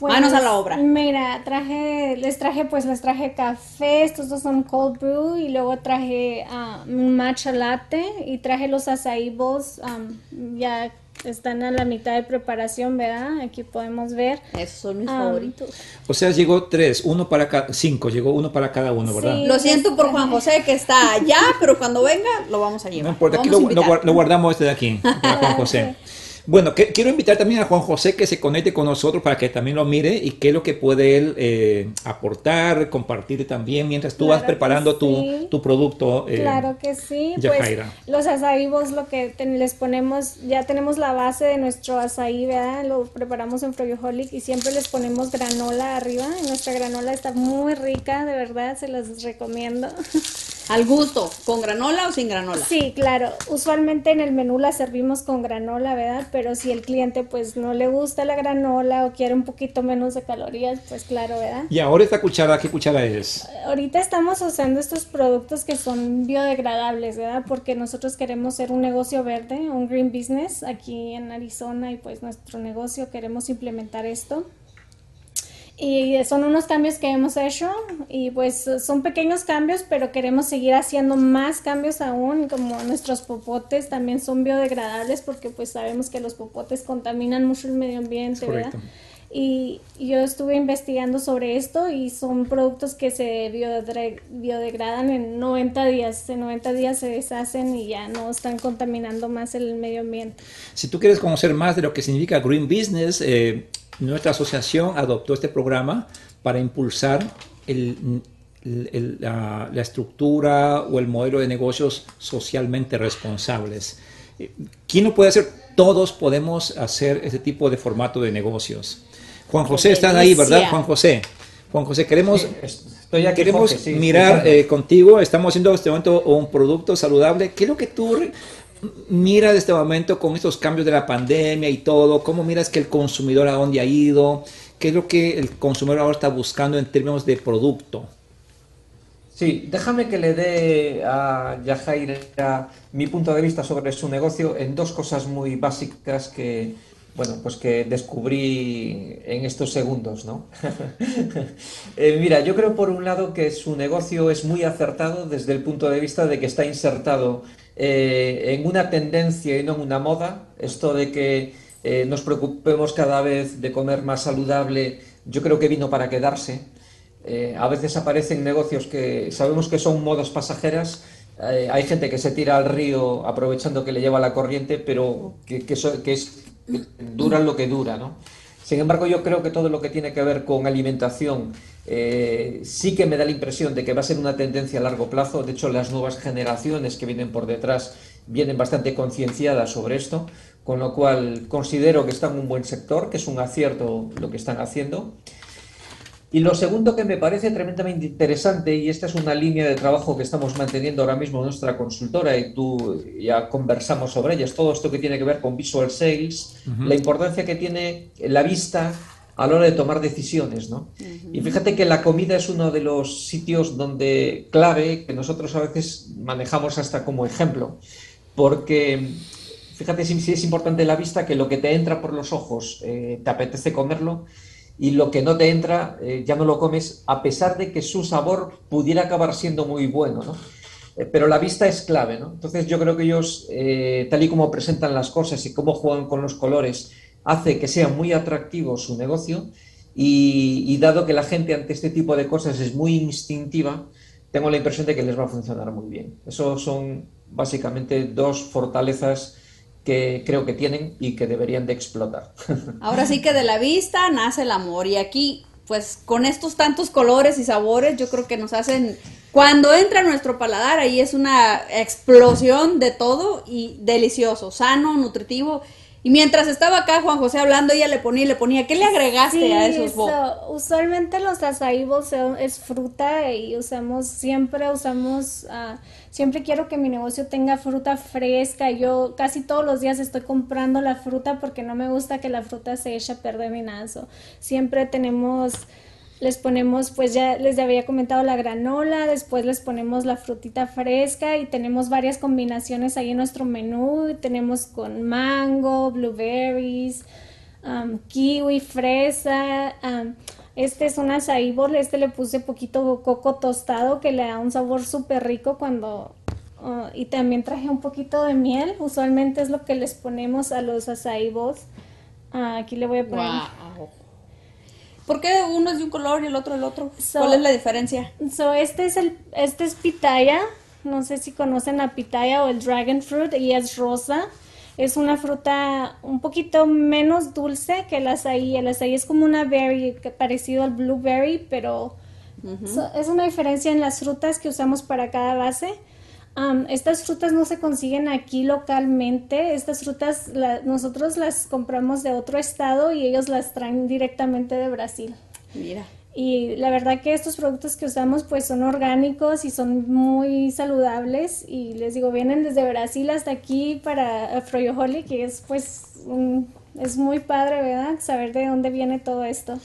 [SPEAKER 4] Manos a la obra.
[SPEAKER 8] Pues, Mira, traje, les traje, pues les traje café, estos dos son cold brew, y luego traje un matcha latte, y traje los acai bowls, um, ya están a la mitad de preparación, ¿verdad? Aquí podemos ver.
[SPEAKER 4] Esos son mis
[SPEAKER 8] Ah.
[SPEAKER 4] favoritos.
[SPEAKER 3] O sea, llegó tres, uno para cada, cinco, llegó uno para cada uno, ¿verdad?
[SPEAKER 8] Sí.
[SPEAKER 4] Lo siento por Juan José que está allá, pero cuando venga lo vamos a llevar.
[SPEAKER 3] No importa, aquí lo, lo guardamos este de aquí, para Juan [laughs] José. Bueno, que- quiero invitar también a Juan José que se conecte con nosotros para que también lo mire y qué es lo que puede él eh, aportar, compartir también mientras tú vas
[SPEAKER 8] Claro
[SPEAKER 3] preparando tu,
[SPEAKER 8] sí.
[SPEAKER 3] tu producto. eh,
[SPEAKER 8] Claro que sí,
[SPEAKER 3] Yajaira.
[SPEAKER 8] pues los acai bowls lo que ten- les ponemos, ya tenemos la base de nuestro açaí, ¿verdad? Lo preparamos en Froyoholic y siempre les ponemos granola arriba. y Nuestra granola está muy rica, de verdad, se las recomiendo. [laughs]
[SPEAKER 4] Al gusto, ¿con granola o sin granola?
[SPEAKER 8] Sí, claro. Usualmente en el menú la servimos con granola, ¿verdad? Pero si el cliente pues no le gusta la granola o quiere un poquito menos de calorías, pues claro, ¿verdad?
[SPEAKER 3] Y ahora esta cuchara, ¿qué cuchara es?
[SPEAKER 8] Ahorita estamos usando estos productos que son biodegradables, ¿verdad? Porque nosotros queremos ser un negocio verde, un green business aquí en Arizona y pues nuestro negocio queremos implementar esto. Y son unos cambios que hemos hecho y pues son pequeños cambios, pero queremos seguir haciendo más cambios aún, como nuestros popotes también son biodegradables porque pues sabemos que los popotes contaminan mucho el medio ambiente, ¿verdad? Y yo estuve investigando sobre esto y son productos que se biodegradan en 90 días. En 90 días se deshacen y ya no están contaminando más el medio ambiente.
[SPEAKER 3] Si tú quieres conocer más de lo que significa Green Business, eh, nuestra asociación adoptó este programa para impulsar el- el- el- la, la estructura o el modelo de negocios socialmente responsables. Eh, ¿Quién lo puede hacer? Todos podemos hacer este tipo de formato de negocios. Juan José, están ahí, ¿verdad? Juan José. Juan José, queremos
[SPEAKER 5] Sí, estoy aquí,
[SPEAKER 3] queremos
[SPEAKER 5] Jorge, sí,
[SPEAKER 3] mirar eh, contigo. Estamos haciendo en este momento un producto saludable. ¿Qué es lo que tú miras este momento con estos cambios de la pandemia y todo? ¿Cómo miras que el consumidor a dónde ha ido? ¿Qué es lo que el consumidor ahora está buscando en términos de producto?
[SPEAKER 5] Sí, déjame que le dé a Yajaira mi punto de vista sobre su negocio en dos cosas muy básicas que, bueno, pues que descubrí en estos segundos, ¿no? [laughs] Eh, mira, yo creo por un lado que su negocio es muy acertado desde el punto de vista de que está insertado eh, en una tendencia y no en una moda. Esto de que eh, nos preocupemos cada vez de comer más saludable, yo creo que vino para quedarse. Eh, a veces aparecen negocios que sabemos que son modas pasajeras. hay gente que se tira al río aprovechando que le lleva la corriente, pero que, que que es, lo que dura, ¿no? Sin embargo, yo creo que todo lo que tiene que ver con alimentación eh, sí que me da la impresión de que va a ser una tendencia a largo plazo. De hecho, las nuevas generaciones que vienen por detrás vienen bastante concienciadas sobre esto, con lo cual considero que está en un buen sector, que es un acierto lo que están haciendo. Y lo segundo que me parece tremendamente interesante, y esta es una línea de trabajo que estamos manteniendo ahora mismo en nuestra consultora, y tú ya conversamos sobre ella, es todo esto que tiene que ver con visual sales, la importancia que tiene la vista a la hora de tomar decisiones, ¿no? Y fíjate que la comida es uno de los sitios donde clave que nosotros a veces manejamos hasta como ejemplo, porque fíjate si, si es importante la vista que lo que te entra por los ojos eh, te apetece comerlo y lo que no te entra eh, ya no lo comes, a pesar de que su sabor pudiera acabar siendo muy bueno, ¿no? Eh, pero la vista es clave, ¿no? Entonces yo creo que ellos, eh, tal y como presentan las cosas y cómo juegan con los colores, hace que sea muy atractivo su negocio y, dado que la gente ante este tipo de cosas es muy instintiva, tengo la impresión de que les va a funcionar muy bien. Eso son básicamente dos fortalezas que creo que tienen y que deberían de explotar. [laughs]
[SPEAKER 4] Ahora sí que de la vista nace el amor y aquí pues con estos tantos colores y sabores yo creo que nos hacen cuando entra nuestro paladar ahí es una explosión de todo y delicioso, sano, nutritivo y mientras estaba acá Juan José hablando, ella le ponía y le ponía, ¿qué le agregaste a esos bowls?
[SPEAKER 8] usualmente los acai bowls es fruta y usamos, siempre usamos, uh, siempre quiero que mi negocio tenga fruta fresca. Yo casi todos los días estoy comprando la fruta porque no me gusta que la fruta se eche a perder. Siempre tenemos les ponemos, pues ya les había comentado la granola, después les ponemos la frutita fresca y tenemos varias combinaciones ahí en nuestro menú. Tenemos con mango, blueberries, um, kiwi, fresa. Um, este es un bowl, este le puse poquito coco tostado que le da un sabor súper rico cuando... Uh, y también traje un poquito de miel, usualmente es lo que les ponemos a los acai bowls. Ah, aquí le voy a poner...
[SPEAKER 4] ¿Por qué uno es de un color y el otro el otro? ¿Cuál es la diferencia?
[SPEAKER 8] So, este es el, este es pitaya. No sé si conocen la pitaya o el dragon fruit y es rosa. Es una fruta un poquito menos dulce que el azaí. El azaí es como una berry parecido al blueberry, pero es una diferencia en las frutas que usamos para cada base estas frutas no se consiguen aquí localmente. Estas frutas nosotros las compramos de otro estado y ellos las traen directamente de Brasil.
[SPEAKER 4] Mira.
[SPEAKER 8] Y la verdad que estos productos que usamos pues son orgánicos y son muy saludables y les digo, vienen desde Brasil hasta aquí para Froyoholic que es pues es muy padre, ¿verdad? Saber de dónde viene todo esto.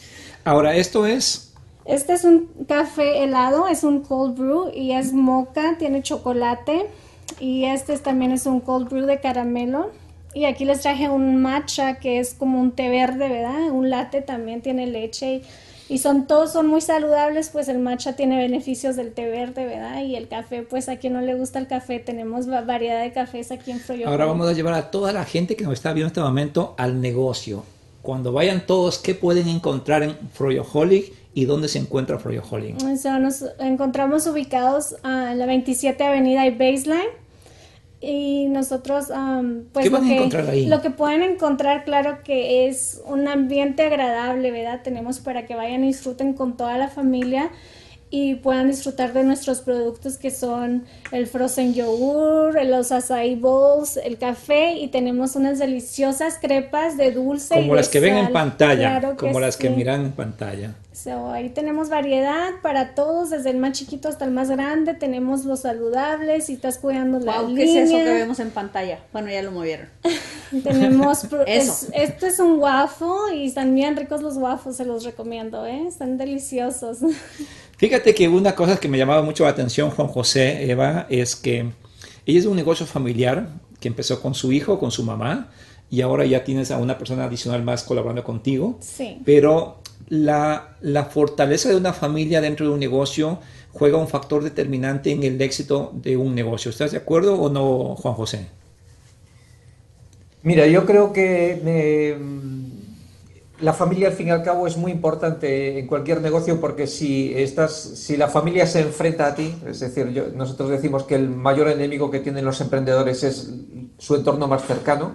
[SPEAKER 3] Ahora, esto es
[SPEAKER 8] este es un café helado, es un cold brew y es moca, tiene chocolate. Y este también es un cold brew de caramelo. Y aquí les traje un matcha que es como un té verde, ¿verdad? Un latte también tiene leche. Y, son todos son muy saludables, pues el matcha tiene beneficios del té verde, ¿verdad? Y el café, pues a quien no le gusta el café, tenemos variedad de cafés aquí en Froyo.
[SPEAKER 3] Ahora vamos a llevar a toda la gente que nos está viendo en este momento al negocio. Cuando vayan todos, ¿qué pueden encontrar en Froyoholic y dónde se encuentra Froyoholic?
[SPEAKER 8] nos encontramos ubicados en la 27 Avenida y Baseline. Y nosotros, pues
[SPEAKER 3] ¿Qué van a encontrar ahí?
[SPEAKER 8] lo que pueden encontrar, claro que es un ambiente agradable, ¿verdad? Tenemos para que vayan y disfruten con toda la familia y puedan disfrutar de nuestros productos que son el frozen yogur, los acai bowls, el café y tenemos unas deliciosas crepas de dulce.
[SPEAKER 3] Como las que ven en pantalla, como las que miran en pantalla.
[SPEAKER 8] ahí tenemos variedad para todos, desde el más chiquito hasta el más grande. Tenemos los saludables y estás cuidando la
[SPEAKER 4] wow, ¿Qué es eso que vemos en pantalla? Bueno, ya lo movieron. [laughs]
[SPEAKER 8] tenemos [laughs] eso. este es un waffle y están bien ricos los waffles, se los recomiendo, ¿eh? Están deliciosos. [laughs]
[SPEAKER 3] Fíjate que una cosa que me llamaba mucho la atención, Juan José, Eva, es que ella es un negocio familiar que empezó con su hijo, con su mamá, y ahora ya tienes a una persona adicional más colaborando contigo.
[SPEAKER 8] Sí.
[SPEAKER 3] Pero la, la fortaleza de una familia dentro de un negocio juega un factor determinante en el éxito de un negocio. ¿Estás de acuerdo o no, Juan José?
[SPEAKER 5] Mira, yo creo que eh, la familia al fin y al cabo es muy importante en cualquier negocio porque si estás, si la familia se enfrenta a ti, es decir, nosotros decimos que el mayor enemigo que tienen los emprendedores es su entorno más cercano,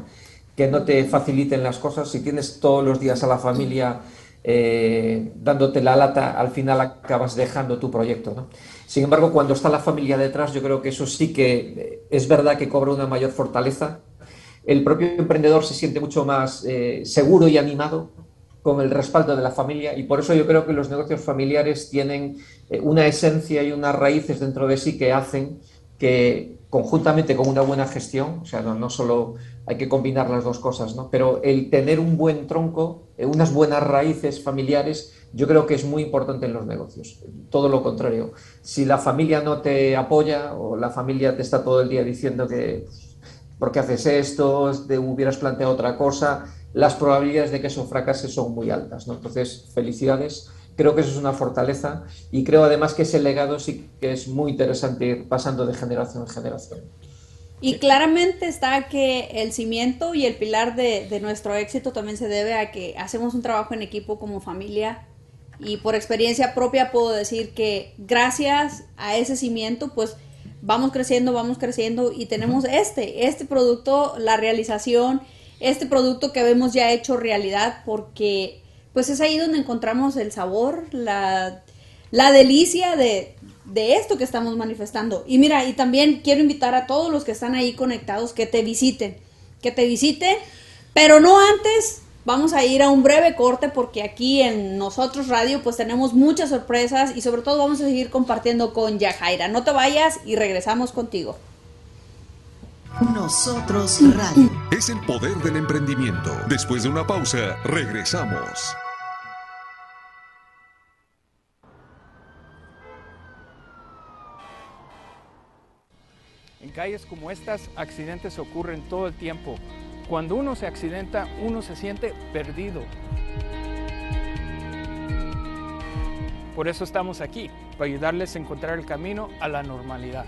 [SPEAKER 5] que no te faciliten las cosas. Si tienes todos los días a la familia eh, dándote la lata, al final acabas dejando tu proyecto. Sin embargo, cuando está la familia detrás, yo creo que eso sí que es verdad que cobra una mayor fortaleza. El propio emprendedor se siente mucho más eh, seguro y animado con el respaldo de la familia y por eso yo creo que los negocios familiares tienen eh, una esencia y unas raíces dentro de sí que hacen que conjuntamente con una buena gestión, o sea, no, solo hay que combinar las dos cosas, ¿no? pero el tener un buen tronco, eh, unas buenas raíces familiares, yo creo que es muy importante en los negocios. Todo lo contrario, si la familia no te apoya o la familia te está todo el día diciendo que, ¿por qué haces esto? Te hubieras planteado otra cosa, las probabilidades de que eso fracase son muy altas. ¿no? Entonces, felicidades. Creo que eso es una fortaleza y creo además que ese legado sí que es muy interesante ir pasando de generación en generación.
[SPEAKER 4] Y claramente está que el cimiento y el pilar de, de, nuestro éxito también se debe a que hacemos un trabajo en equipo como familia y por experiencia propia puedo decir que gracias a ese cimiento pues vamos creciendo, vamos creciendo y tenemos este, este producto, la realización, este producto que vemos ya hecho realidad porque pues es ahí donde encontramos el sabor, la, la delicia de, de esto que estamos manifestando. Y mira, y también quiero invitar a todos los que están ahí conectados que te visiten, que te visiten, pero no antes. Vamos a ir a un breve corte porque aquí en Nosotros Radio pues tenemos muchas sorpresas y sobre todo vamos a seguir compartiendo con Yajaira. No te vayas y regresamos contigo.
[SPEAKER 2] Nosotros Radio.
[SPEAKER 1] Es el poder del emprendimiento. Después de una pausa, regresamos.
[SPEAKER 7] En calles como estas, accidentes ocurren todo el tiempo. Cuando uno se accidenta, uno se siente perdido. Por eso estamos aquí, para ayudarles a encontrar el camino a la normalidad.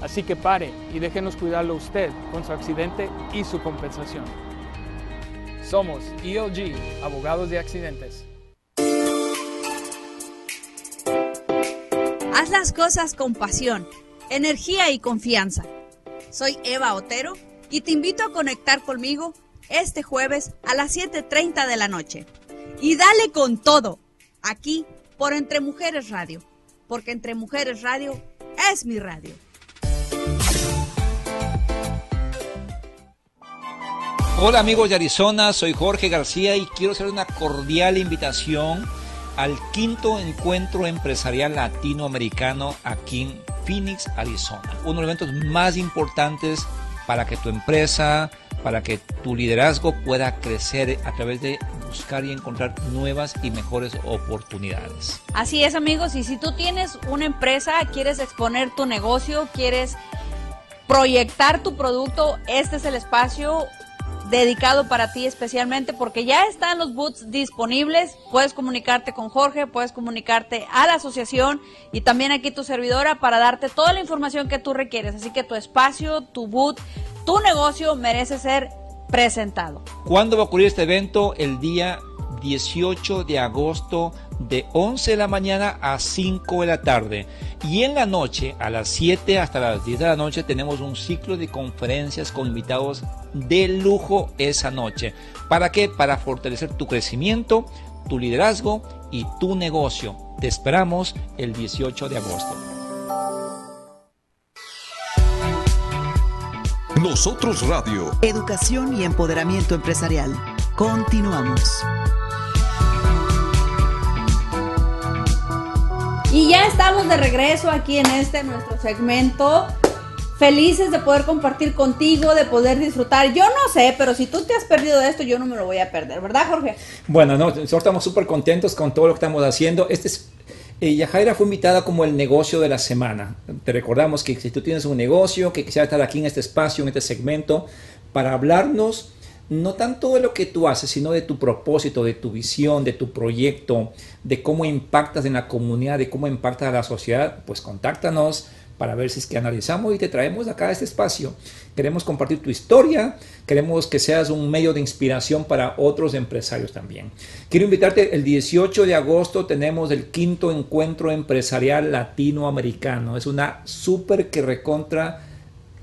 [SPEAKER 7] Así que pare y déjenos cuidarlo usted con su accidente y su compensación. Somos ELG, abogados de accidentes.
[SPEAKER 4] Haz las cosas con pasión, energía y confianza. Soy Eva Otero y te invito a conectar conmigo este jueves a las 7.30 de la noche. Y dale con todo, aquí por Entre Mujeres Radio, porque Entre Mujeres Radio es mi radio.
[SPEAKER 3] Hola amigos de Arizona, soy Jorge García y quiero hacer una cordial invitación al quinto encuentro empresarial latinoamericano aquí en Phoenix, Arizona. Uno de los eventos más importantes para que tu empresa, para que tu liderazgo pueda crecer a través de buscar y encontrar nuevas y mejores oportunidades.
[SPEAKER 4] Así es amigos, y si tú tienes una empresa, quieres exponer tu negocio, quieres proyectar tu producto, este es el espacio dedicado para ti especialmente porque ya están los boots disponibles. Puedes comunicarte con Jorge, puedes comunicarte a la asociación y también aquí tu servidora para darte toda la información que tú requieres. Así que tu espacio, tu boot, tu negocio merece ser presentado.
[SPEAKER 3] ¿Cuándo va a ocurrir este evento? El día 18 de agosto de 11 de la mañana a 5 de la tarde. Y en la noche, a las 7 hasta las 10 de la noche, tenemos un ciclo de conferencias con invitados de lujo esa noche. ¿Para qué? Para fortalecer tu crecimiento, tu liderazgo y tu negocio. Te esperamos el 18 de agosto.
[SPEAKER 1] Nosotros Radio.
[SPEAKER 2] Educación y empoderamiento empresarial. Continuamos.
[SPEAKER 4] Y ya estamos de regreso aquí en este nuestro segmento. Felices de poder compartir contigo, de poder disfrutar. Yo no sé, pero si tú te has perdido de esto, yo no me lo voy a perder, ¿verdad, Jorge?
[SPEAKER 3] Bueno, no, nosotros estamos súper contentos con todo lo que estamos haciendo. Este es, eh, Yajaira fue invitada como el negocio de la semana. Te recordamos que si tú tienes un negocio, que quisiera estar aquí en este espacio, en este segmento, para hablarnos no tanto de lo que tú haces, sino de tu propósito, de tu visión, de tu proyecto, de cómo impactas en la comunidad, de cómo impactas a la sociedad, pues contáctanos para ver si es que analizamos y te traemos acá a este espacio. Queremos compartir tu historia, queremos que seas un medio de inspiración para otros empresarios también. Quiero invitarte, el 18 de agosto tenemos el quinto encuentro empresarial latinoamericano. Es una súper que recontra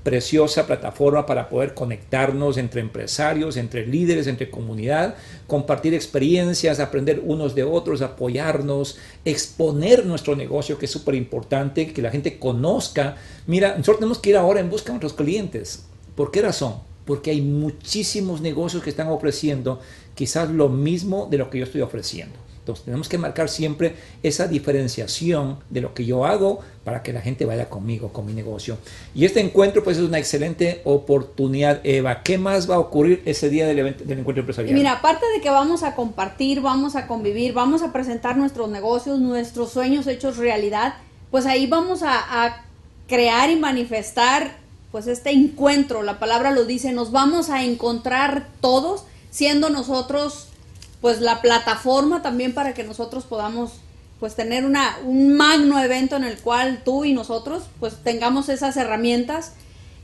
[SPEAKER 3] preciosa plataforma para poder conectarnos entre empresarios, entre líderes, entre comunidad, compartir experiencias, aprender unos de otros, apoyarnos, exponer nuestro negocio, que es súper importante, que la gente conozca. Mira, nosotros tenemos que ir ahora en busca de nuestros clientes. ¿Por qué razón? Porque hay muchísimos negocios que están ofreciendo quizás lo mismo de lo que yo estoy ofreciendo. Entonces tenemos que marcar siempre esa diferenciación de lo que yo hago para que la gente vaya conmigo, con mi negocio. Y este encuentro pues es una excelente oportunidad, Eva. ¿Qué más va a ocurrir ese día del, evento, del encuentro empresarial?
[SPEAKER 4] Mira, aparte de que vamos a compartir, vamos a convivir, vamos a presentar nuestros negocios, nuestros sueños hechos realidad, pues ahí vamos a, a crear y manifestar pues este encuentro, la palabra lo dice, nos vamos a encontrar todos siendo nosotros pues la plataforma también para que nosotros podamos pues tener una, un magno evento en el cual tú y nosotros pues tengamos esas herramientas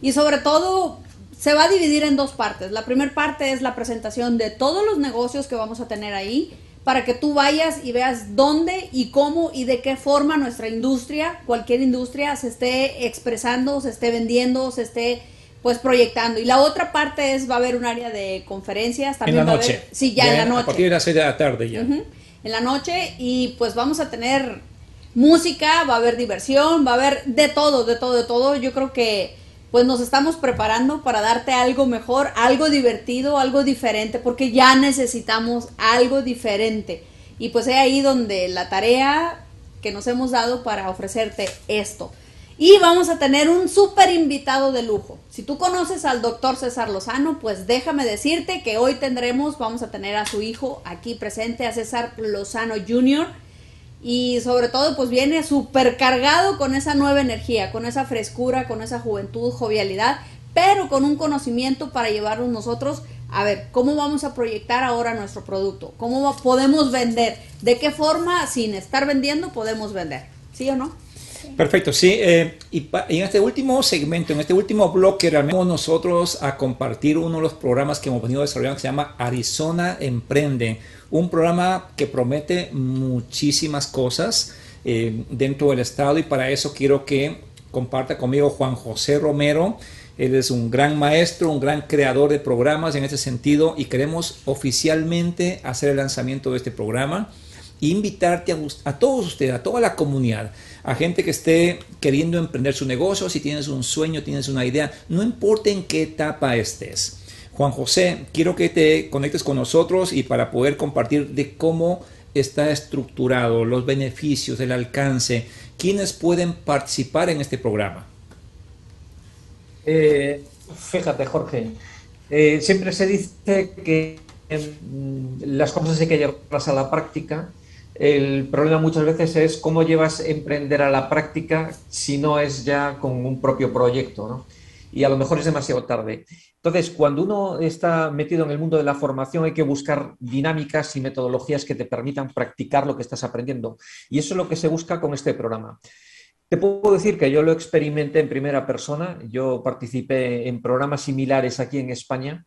[SPEAKER 4] y sobre todo se va a dividir en dos partes. La primera parte es la presentación de todos los negocios que vamos a tener ahí para que tú vayas y veas dónde y cómo y de qué forma nuestra industria, cualquier industria, se esté expresando, se esté vendiendo, se esté pues proyectando. Y la otra parte es, va a haber un área de conferencias.
[SPEAKER 3] También en la noche.
[SPEAKER 4] sí, ya, en la noche.
[SPEAKER 3] A partir de las 6 de la tarde ya.
[SPEAKER 4] En la noche y pues vamos a tener música, va a haber diversión, va a haber de todo, de todo, de todo. Yo creo que pues nos estamos preparando para darte algo mejor, algo divertido, algo diferente, porque ya necesitamos algo diferente. Y pues es ahí donde la tarea que nos hemos dado para ofrecerte esto. Y vamos a tener un súper invitado de lujo. Si tú conoces al doctor César Lozano, pues déjame decirte que hoy tendremos, vamos a tener a su hijo aquí presente, a César Lozano Jr. Y sobre todo, pues viene súper cargado con esa nueva energía, con esa frescura, con esa juventud, jovialidad, pero con un conocimiento para llevarnos nosotros a ver cómo vamos a proyectar ahora nuestro producto, cómo podemos vender, de qué forma sin estar vendiendo podemos vender, ¿sí o no?
[SPEAKER 3] Perfecto, sí. Eh, y, en este último segmento, en este último bloque, realmente nosotros a compartir uno de los programas que hemos venido desarrollando que se llama Arizona Emprende. Un programa que promete muchísimas cosas eh, dentro del estado y para eso quiero que comparta conmigo Juan José Romero. Él es un gran maestro, un gran creador de programas en ese sentido y queremos oficialmente hacer el lanzamiento de este programa e invitarte a todos ustedes, a toda la comunidad, a gente que esté queriendo emprender su negocio, si tienes un sueño, tienes una idea, no importa en qué etapa estés. Juan José, quiero que te conectes con nosotros y para poder compartir de cómo está estructurado, los beneficios, el alcance, quiénes pueden participar en este programa.
[SPEAKER 5] Eh, fíjate, Jorge, eh, siempre se dice que mm, las cosas hay que llevarlas a la práctica el problema muchas veces es cómo llevas emprender a la práctica si no es ya con un propio proyecto, ¿no? Y a lo mejor es demasiado tarde. Entonces, cuando uno está metido en el mundo de la formación, hay que buscar dinámicas y metodologías que te permitan practicar lo que estás aprendiendo. Y eso es lo que se busca con este programa. Te puedo decir que yo lo experimenté en primera persona. Yo participé en programas similares aquí en España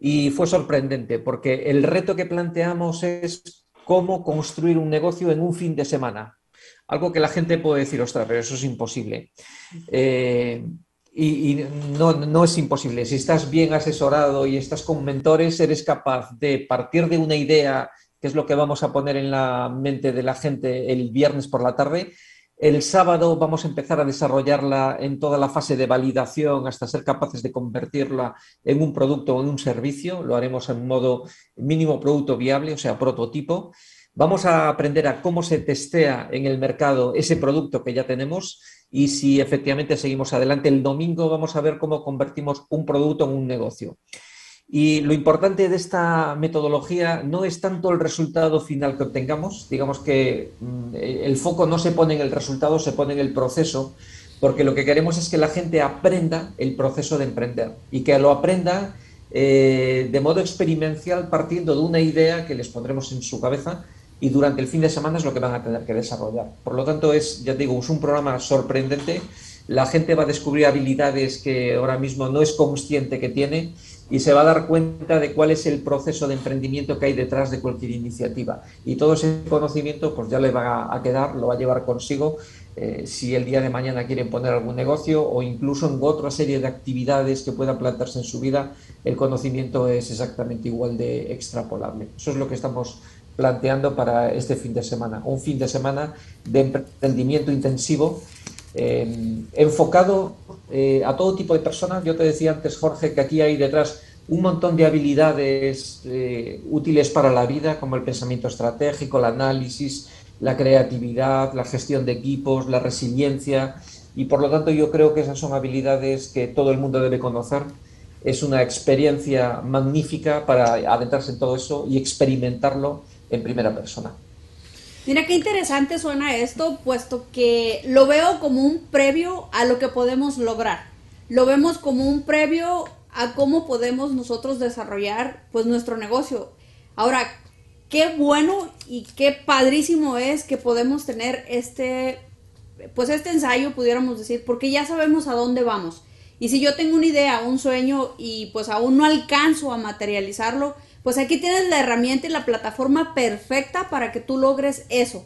[SPEAKER 5] y fue sorprendente porque el reto que planteamos es cómo construir un negocio en un fin de semana. Algo que la gente puede decir, ostras, pero eso es imposible. Eh, y, no, no, es imposible. Si estás bien asesorado y estás con mentores, eres capaz de partir de una idea, que es lo que vamos a poner en la mente de la gente el viernes por la tarde, el sábado vamos a empezar a desarrollarla en toda la fase de validación hasta ser capaces de convertirla en un producto o en un servicio. Lo haremos en modo mínimo producto viable, o sea, prototipo. Vamos a aprender a cómo se testea en el mercado ese producto que ya tenemos y si efectivamente seguimos adelante. El domingo vamos a ver cómo convertimos un producto en un negocio. Y lo importante de esta metodología no es tanto el resultado final que obtengamos, digamos que mm, el foco no se pone en el resultado, se pone en el proceso, porque lo que queremos es que la gente aprenda el proceso de emprender y que lo aprenda eh, de modo experimental partiendo de una idea que les pondremos en su cabeza y durante el fin de semana es lo que van a tener que desarrollar. Por lo tanto, es, ya digo, es un programa sorprendente. La gente va a descubrir habilidades que ahora mismo no es consciente que tiene y se va a dar cuenta de cuál es el proceso de emprendimiento que hay detrás de cualquier iniciativa. Y todo ese conocimiento pues ya le va a quedar, lo va a llevar consigo eh, si el día de mañana quieren poner algún negocio o incluso en otra serie de actividades que puedan plantearse en su vida, el conocimiento es exactamente igual de extrapolable. Eso es lo que estamos planteando para este fin de semana. Un fin de semana de emprendimiento intensivo eh, enfocado eh, a todo tipo de personas. Yo te decía antes, Jorge, que aquí hay detrás un montón de habilidades eh, útiles para la vida, como el pensamiento estratégico, el análisis, la creatividad, la gestión de equipos, la resiliencia, y por lo tanto yo creo que esas son habilidades que todo el mundo debe conocer. Es una experiencia magnífica para adentrarse en todo eso y experimentarlo en primera persona.
[SPEAKER 4] Mira qué interesante suena esto, puesto que lo veo como un previo a lo que podemos lograr. lo vemos como un previo a cómo podemos nosotros desarrollar pues nuestro negocio. Ahora, qué bueno y qué padrísimo es que podemos tener este pues este ensayo pudiéramos decir, porque ya sabemos a dónde vamos. Y si yo tengo una idea, un sueño y pues aún no alcanzo a materializarlo, pues aquí tienes la herramienta y la plataforma perfecta para que tú logres eso.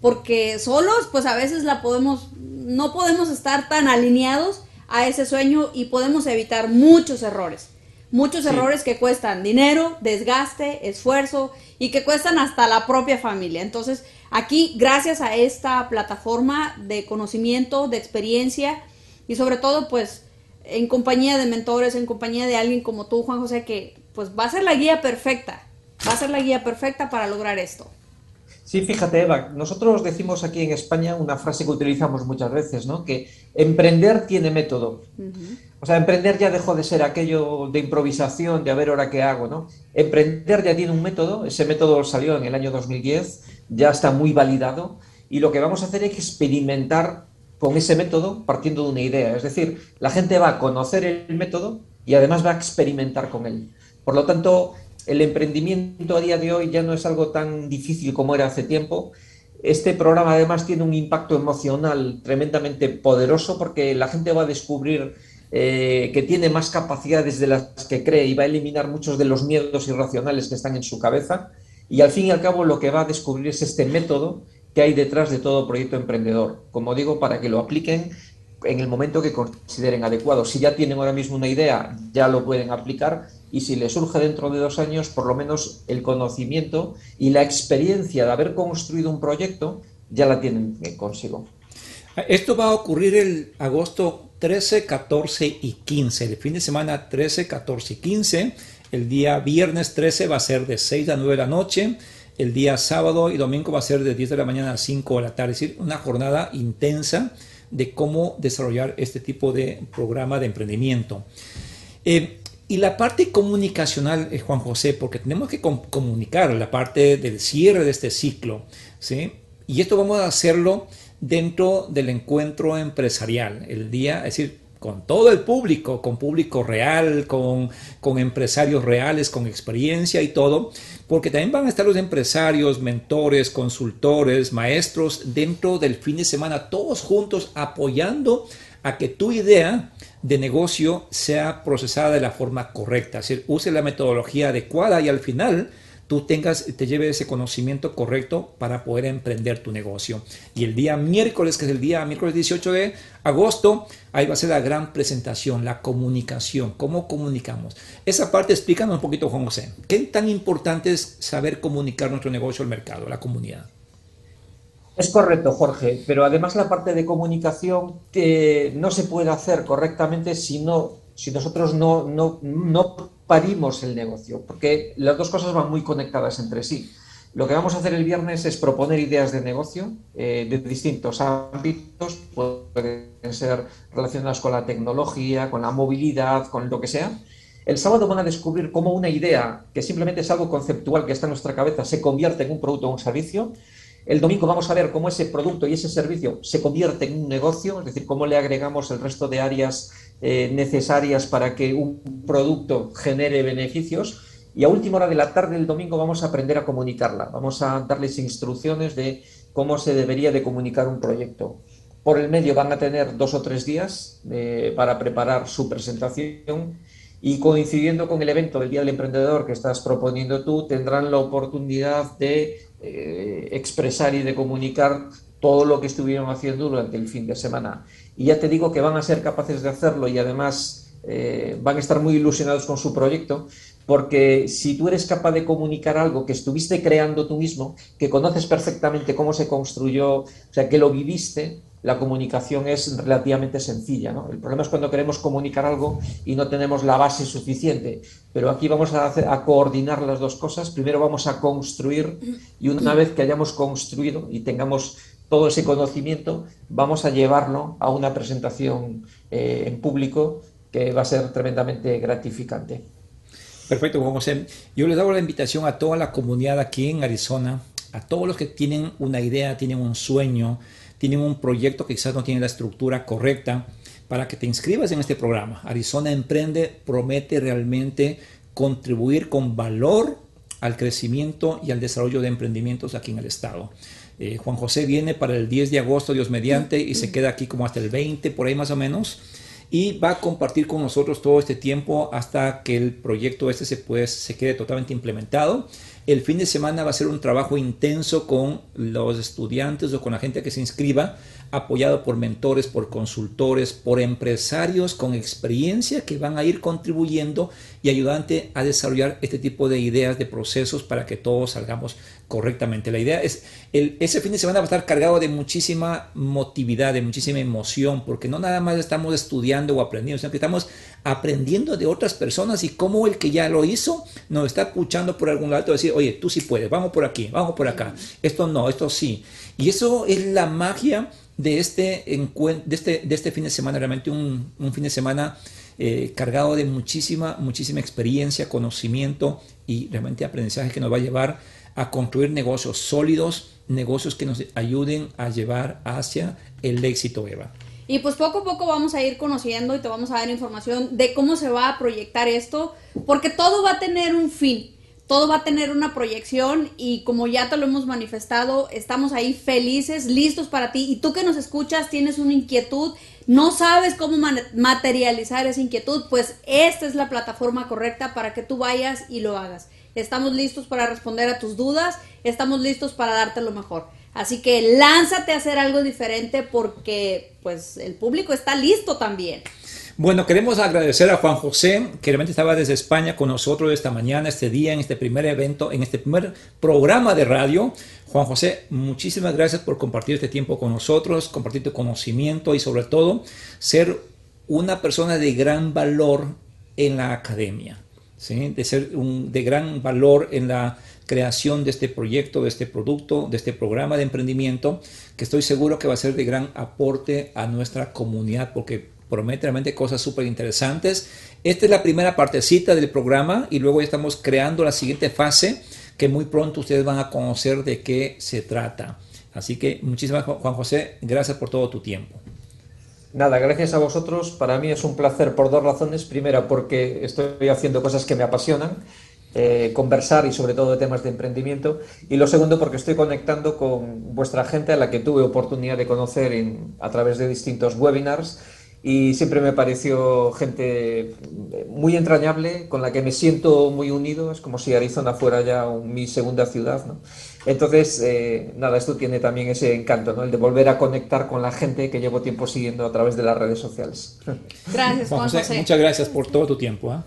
[SPEAKER 4] Porque solos, pues a veces la podemos, no podemos estar tan alineados a ese sueño y podemos evitar muchos errores. Muchos errores que cuestan dinero, desgaste, esfuerzo y que cuestan hasta la propia familia. Entonces, aquí, gracias a esta plataforma de conocimiento, de experiencia y sobre todo, pues, en compañía de mentores, en compañía de alguien como tú, Juan José, que pues va a ser la guía perfecta, va a ser la guía perfecta para lograr esto.
[SPEAKER 5] Sí, fíjate, Eva, nosotros decimos aquí en España una frase que utilizamos muchas veces, ¿no? Que emprender tiene método. O sea, emprender ya dejó de ser aquello de improvisación, de a ver ahora qué hago, ¿no? Emprender ya tiene un método, ese método salió en el año 2010, ya está muy validado, y lo que vamos a hacer es experimentar con ese método partiendo de una idea. Es decir, la gente va a conocer el método y además va a experimentar con él. Por lo tanto, el emprendimiento a día de hoy ya no es algo tan difícil como era hace tiempo. Este programa además tiene un impacto emocional tremendamente poderoso porque la gente va a descubrir eh, que tiene más capacidades de las que cree y va a eliminar muchos de los miedos irracionales que están en su cabeza. Y al fin y al cabo lo que va a descubrir es este método que hay detrás de todo proyecto emprendedor. Como digo, para que lo apliquen en el momento que consideren adecuado. Si ya tienen ahora mismo una idea, ya lo pueden aplicar y si les surge dentro de dos años, por lo menos el conocimiento y la experiencia de haber construido un proyecto ya la tienen consigo.
[SPEAKER 3] Esto va a ocurrir el agosto 13, 14 y 15, el fin de semana 13, 14 y 15. El día viernes 13 va a ser de 6 a 9 de la noche. El día sábado y domingo va a ser de 10 de la mañana a 5 de la tarde. Es decir, una jornada intensa de cómo desarrollar este tipo de programa de emprendimiento. Eh, y la parte comunicacional, eh, Juan José, porque tenemos que comunicar la parte del cierre de este ciclo, ¿sí? Y esto vamos a hacerlo dentro del encuentro empresarial, el día, es decir, con todo el público, con público real, con, con, empresarios reales, con experiencia y todo, porque también van a estar los empresarios, mentores, consultores, maestros dentro del fin de semana, todos juntos apoyando a que tu idea de negocio sea procesada de la forma correcta, es decir, use la metodología adecuada y al final tú tengas, te lleve ese conocimiento correcto para poder emprender tu negocio. Y el día miércoles, que es el día miércoles 18 de agosto, ahí va a ser la gran presentación, la comunicación, cómo comunicamos. Esa parte explícanos un poquito, Juan José. ¿Qué tan importante es saber comunicar nuestro negocio al mercado, a la comunidad?
[SPEAKER 5] Es correcto, Jorge, pero además la parte de comunicación que no se puede hacer correctamente si, no, si nosotros no, no, no parimos el negocio, porque las dos cosas van muy conectadas entre sí. Lo que vamos a hacer el viernes es proponer ideas de negocio eh, de distintos ámbitos, pueden ser relacionadas con la tecnología, con la movilidad, con lo que sea. El sábado van a descubrir cómo una idea, que simplemente es algo conceptual que está en nuestra cabeza, se convierte en un producto o un servicio. El domingo vamos a ver cómo ese producto y ese servicio se convierte en un negocio, es decir, cómo le agregamos el resto de áreas eh, necesarias para que un producto genere beneficios. Y a última hora de la tarde del domingo vamos a aprender a comunicarla. Vamos a darles instrucciones de cómo se debería de comunicar un proyecto. Por el medio van a tener dos o tres días eh, para preparar su presentación y coincidiendo con el evento del Día del Emprendedor que estás proponiendo tú, tendrán la oportunidad de eh, expresar y de comunicar todo lo que estuvieron haciendo durante el fin de semana. Y ya te digo que van a ser capaces de hacerlo y además eh, van a estar muy ilusionados con su proyecto, porque si tú eres capaz de comunicar algo que estuviste creando tú mismo, que conoces perfectamente cómo se construyó, o sea, que lo viviste, la comunicación es relativamente sencilla. ¿no? El problema es cuando queremos comunicar algo y no tenemos la base suficiente. Pero aquí vamos a, hacer, a coordinar las dos cosas. Primero vamos a construir y una vez que hayamos construido y tengamos todo ese conocimiento, vamos a llevarlo a una presentación eh, en público que va a ser tremendamente gratificante.
[SPEAKER 3] Perfecto, Juan José. Yo les hago la invitación a toda la comunidad aquí en Arizona, a todos los que tienen una idea, tienen un sueño, tienen un proyecto que quizás no tiene la estructura correcta, para que te inscribas en este programa. Arizona Emprende promete realmente contribuir con valor al crecimiento y al desarrollo de emprendimientos aquí en el estado. Eh, Juan José viene para el 10 de agosto, Dios mediante, y se queda aquí como hasta el 20, por ahí más o menos y va a compartir con nosotros todo este tiempo hasta que el proyecto este se, pues, se quede totalmente implementado. El fin de semana va a ser un trabajo intenso con los estudiantes o con la gente que se inscriba apoyado por mentores, por consultores, por empresarios con experiencia que van a ir contribuyendo y ayudante a desarrollar este tipo de ideas, de procesos para que todos salgamos correctamente. La idea es, el, ese fin de semana va a estar cargado de muchísima motividad, de muchísima emoción, porque no nada más estamos estudiando o aprendiendo, sino que estamos aprendiendo de otras personas y cómo el que ya lo hizo nos está escuchando por algún lado, decir, oye, tú sí puedes, vamos por aquí, vamos por acá, esto no, esto sí. Y eso es la magia de este, de este, de este fin de semana, realmente un, un fin de semana eh, cargado de muchísima, muchísima experiencia, conocimiento y realmente aprendizaje que nos va a llevar a construir negocios sólidos, negocios que nos ayuden a llevar hacia el éxito, Eva.
[SPEAKER 4] Y pues poco a poco vamos a ir conociendo y te vamos a dar información de cómo se va a proyectar esto, porque todo va a tener un fin todo va a tener una proyección y como ya te lo hemos manifestado, estamos ahí felices, listos para ti. Y tú que nos escuchas, tienes una inquietud, no sabes cómo materializar esa inquietud, pues esta es la plataforma correcta para que tú vayas y lo hagas. Estamos listos para responder a tus dudas, estamos listos para darte lo mejor. Así que lánzate a hacer algo diferente porque pues el público está listo también.
[SPEAKER 3] Bueno, queremos agradecer a Juan José, que realmente estaba desde España con nosotros esta mañana, este día, en este primer evento, en este primer programa de radio. Juan José, muchísimas gracias por compartir este tiempo con nosotros, compartir tu conocimiento y sobre todo ser una persona de gran valor en la academia, de ser de gran valor en la creación de este proyecto, de este producto, de este programa de emprendimiento, que estoy seguro que va a ser de gran aporte a nuestra comunidad, porque promete realmente cosas súper interesantes. Esta es la primera partecita del programa y luego ya estamos creando la siguiente fase que muy pronto ustedes van a conocer de qué se trata. Así que muchísimas, Juan José, gracias por todo tu tiempo.
[SPEAKER 5] Nada, gracias a vosotros. Para mí es un placer por dos razones. Primera, porque estoy haciendo cosas que me apasionan, eh, conversar y sobre todo de temas de emprendimiento. Y lo segundo, porque estoy conectando con vuestra gente a la que tuve oportunidad de conocer a través de distintos webinars y siempre me pareció gente muy entrañable, con la que me siento muy unido, es como si Arizona fuera ya mi segunda ciudad, ¿no? Entonces, eh, nada, esto tiene también ese encanto, ¿no? El de volver a conectar con la gente que llevo tiempo siguiendo a través de las redes sociales. [laughs]
[SPEAKER 4] Gracias, Juan José.
[SPEAKER 3] Muchas gracias por todo tu tiempo. ¿ah?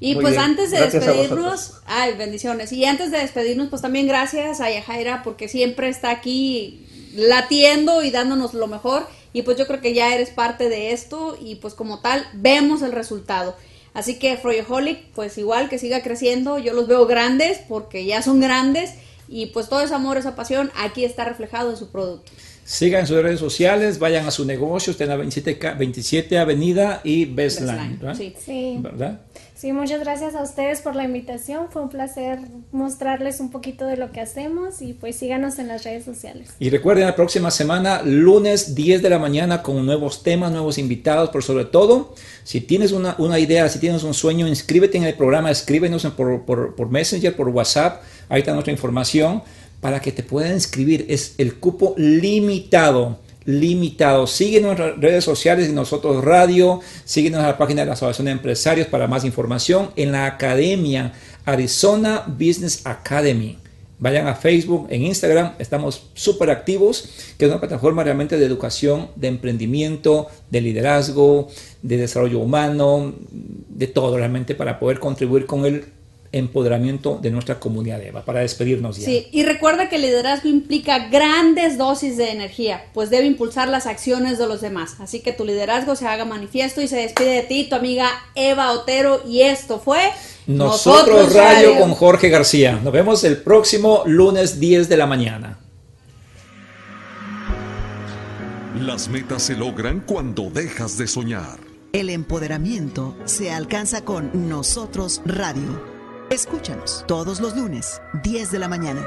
[SPEAKER 4] Y pues antes de despedirnos, ay, bendiciones. Y antes de despedirnos, pues también gracias a Yajaira porque siempre está aquí latiendo y dándonos lo mejor y pues yo creo que ya eres parte de esto y pues como tal vemos el resultado. Así que Froyeholic, pues igual que siga creciendo, yo los veo grandes porque ya son grandes y pues todo ese amor, esa pasión aquí está reflejado en su producto.
[SPEAKER 3] Sigan sus redes sociales, vayan a su negocio, estén en la 27, 27 Avenida y Bestline, ¿verdad?
[SPEAKER 8] Sí. sí. ¿verdad? Sí, muchas gracias a ustedes por la invitación. Fue un placer mostrarles un poquito de lo que hacemos y pues síganos en las redes sociales.
[SPEAKER 3] Y recuerden, la próxima semana, lunes 10 de la mañana, con nuevos temas, nuevos invitados, pero sobre todo, si tienes una, una idea, si tienes un sueño, inscríbete en el programa, escríbenos por, por, por Messenger, por WhatsApp, ahí está nuestra información, para que te puedan inscribir. Es el cupo limitado limitado. Síguenos en nuestras redes sociales y nosotros radio, síguenos en la página de la Asociación de Empresarios para más información en la academia Arizona Business Academy. Vayan a Facebook, en Instagram, estamos súper activos, que es una plataforma realmente de educación, de emprendimiento, de liderazgo, de desarrollo humano, de todo realmente para poder contribuir con el empoderamiento de nuestra comunidad, Eva, para despedirnos ya.
[SPEAKER 4] Sí, y recuerda que el liderazgo implica grandes dosis de energía, pues debe impulsar las acciones de los demás. Así que tu liderazgo se haga manifiesto y se despide de ti, tu amiga Eva Otero, y esto fue...
[SPEAKER 3] Nosotros, Radio, con Jorge García. Nos vemos el próximo lunes 10 de la mañana.
[SPEAKER 1] Las metas se logran cuando dejas de soñar.
[SPEAKER 2] El empoderamiento se alcanza con Nosotros Radio. Escúchanos todos los lunes, 10 de la mañana.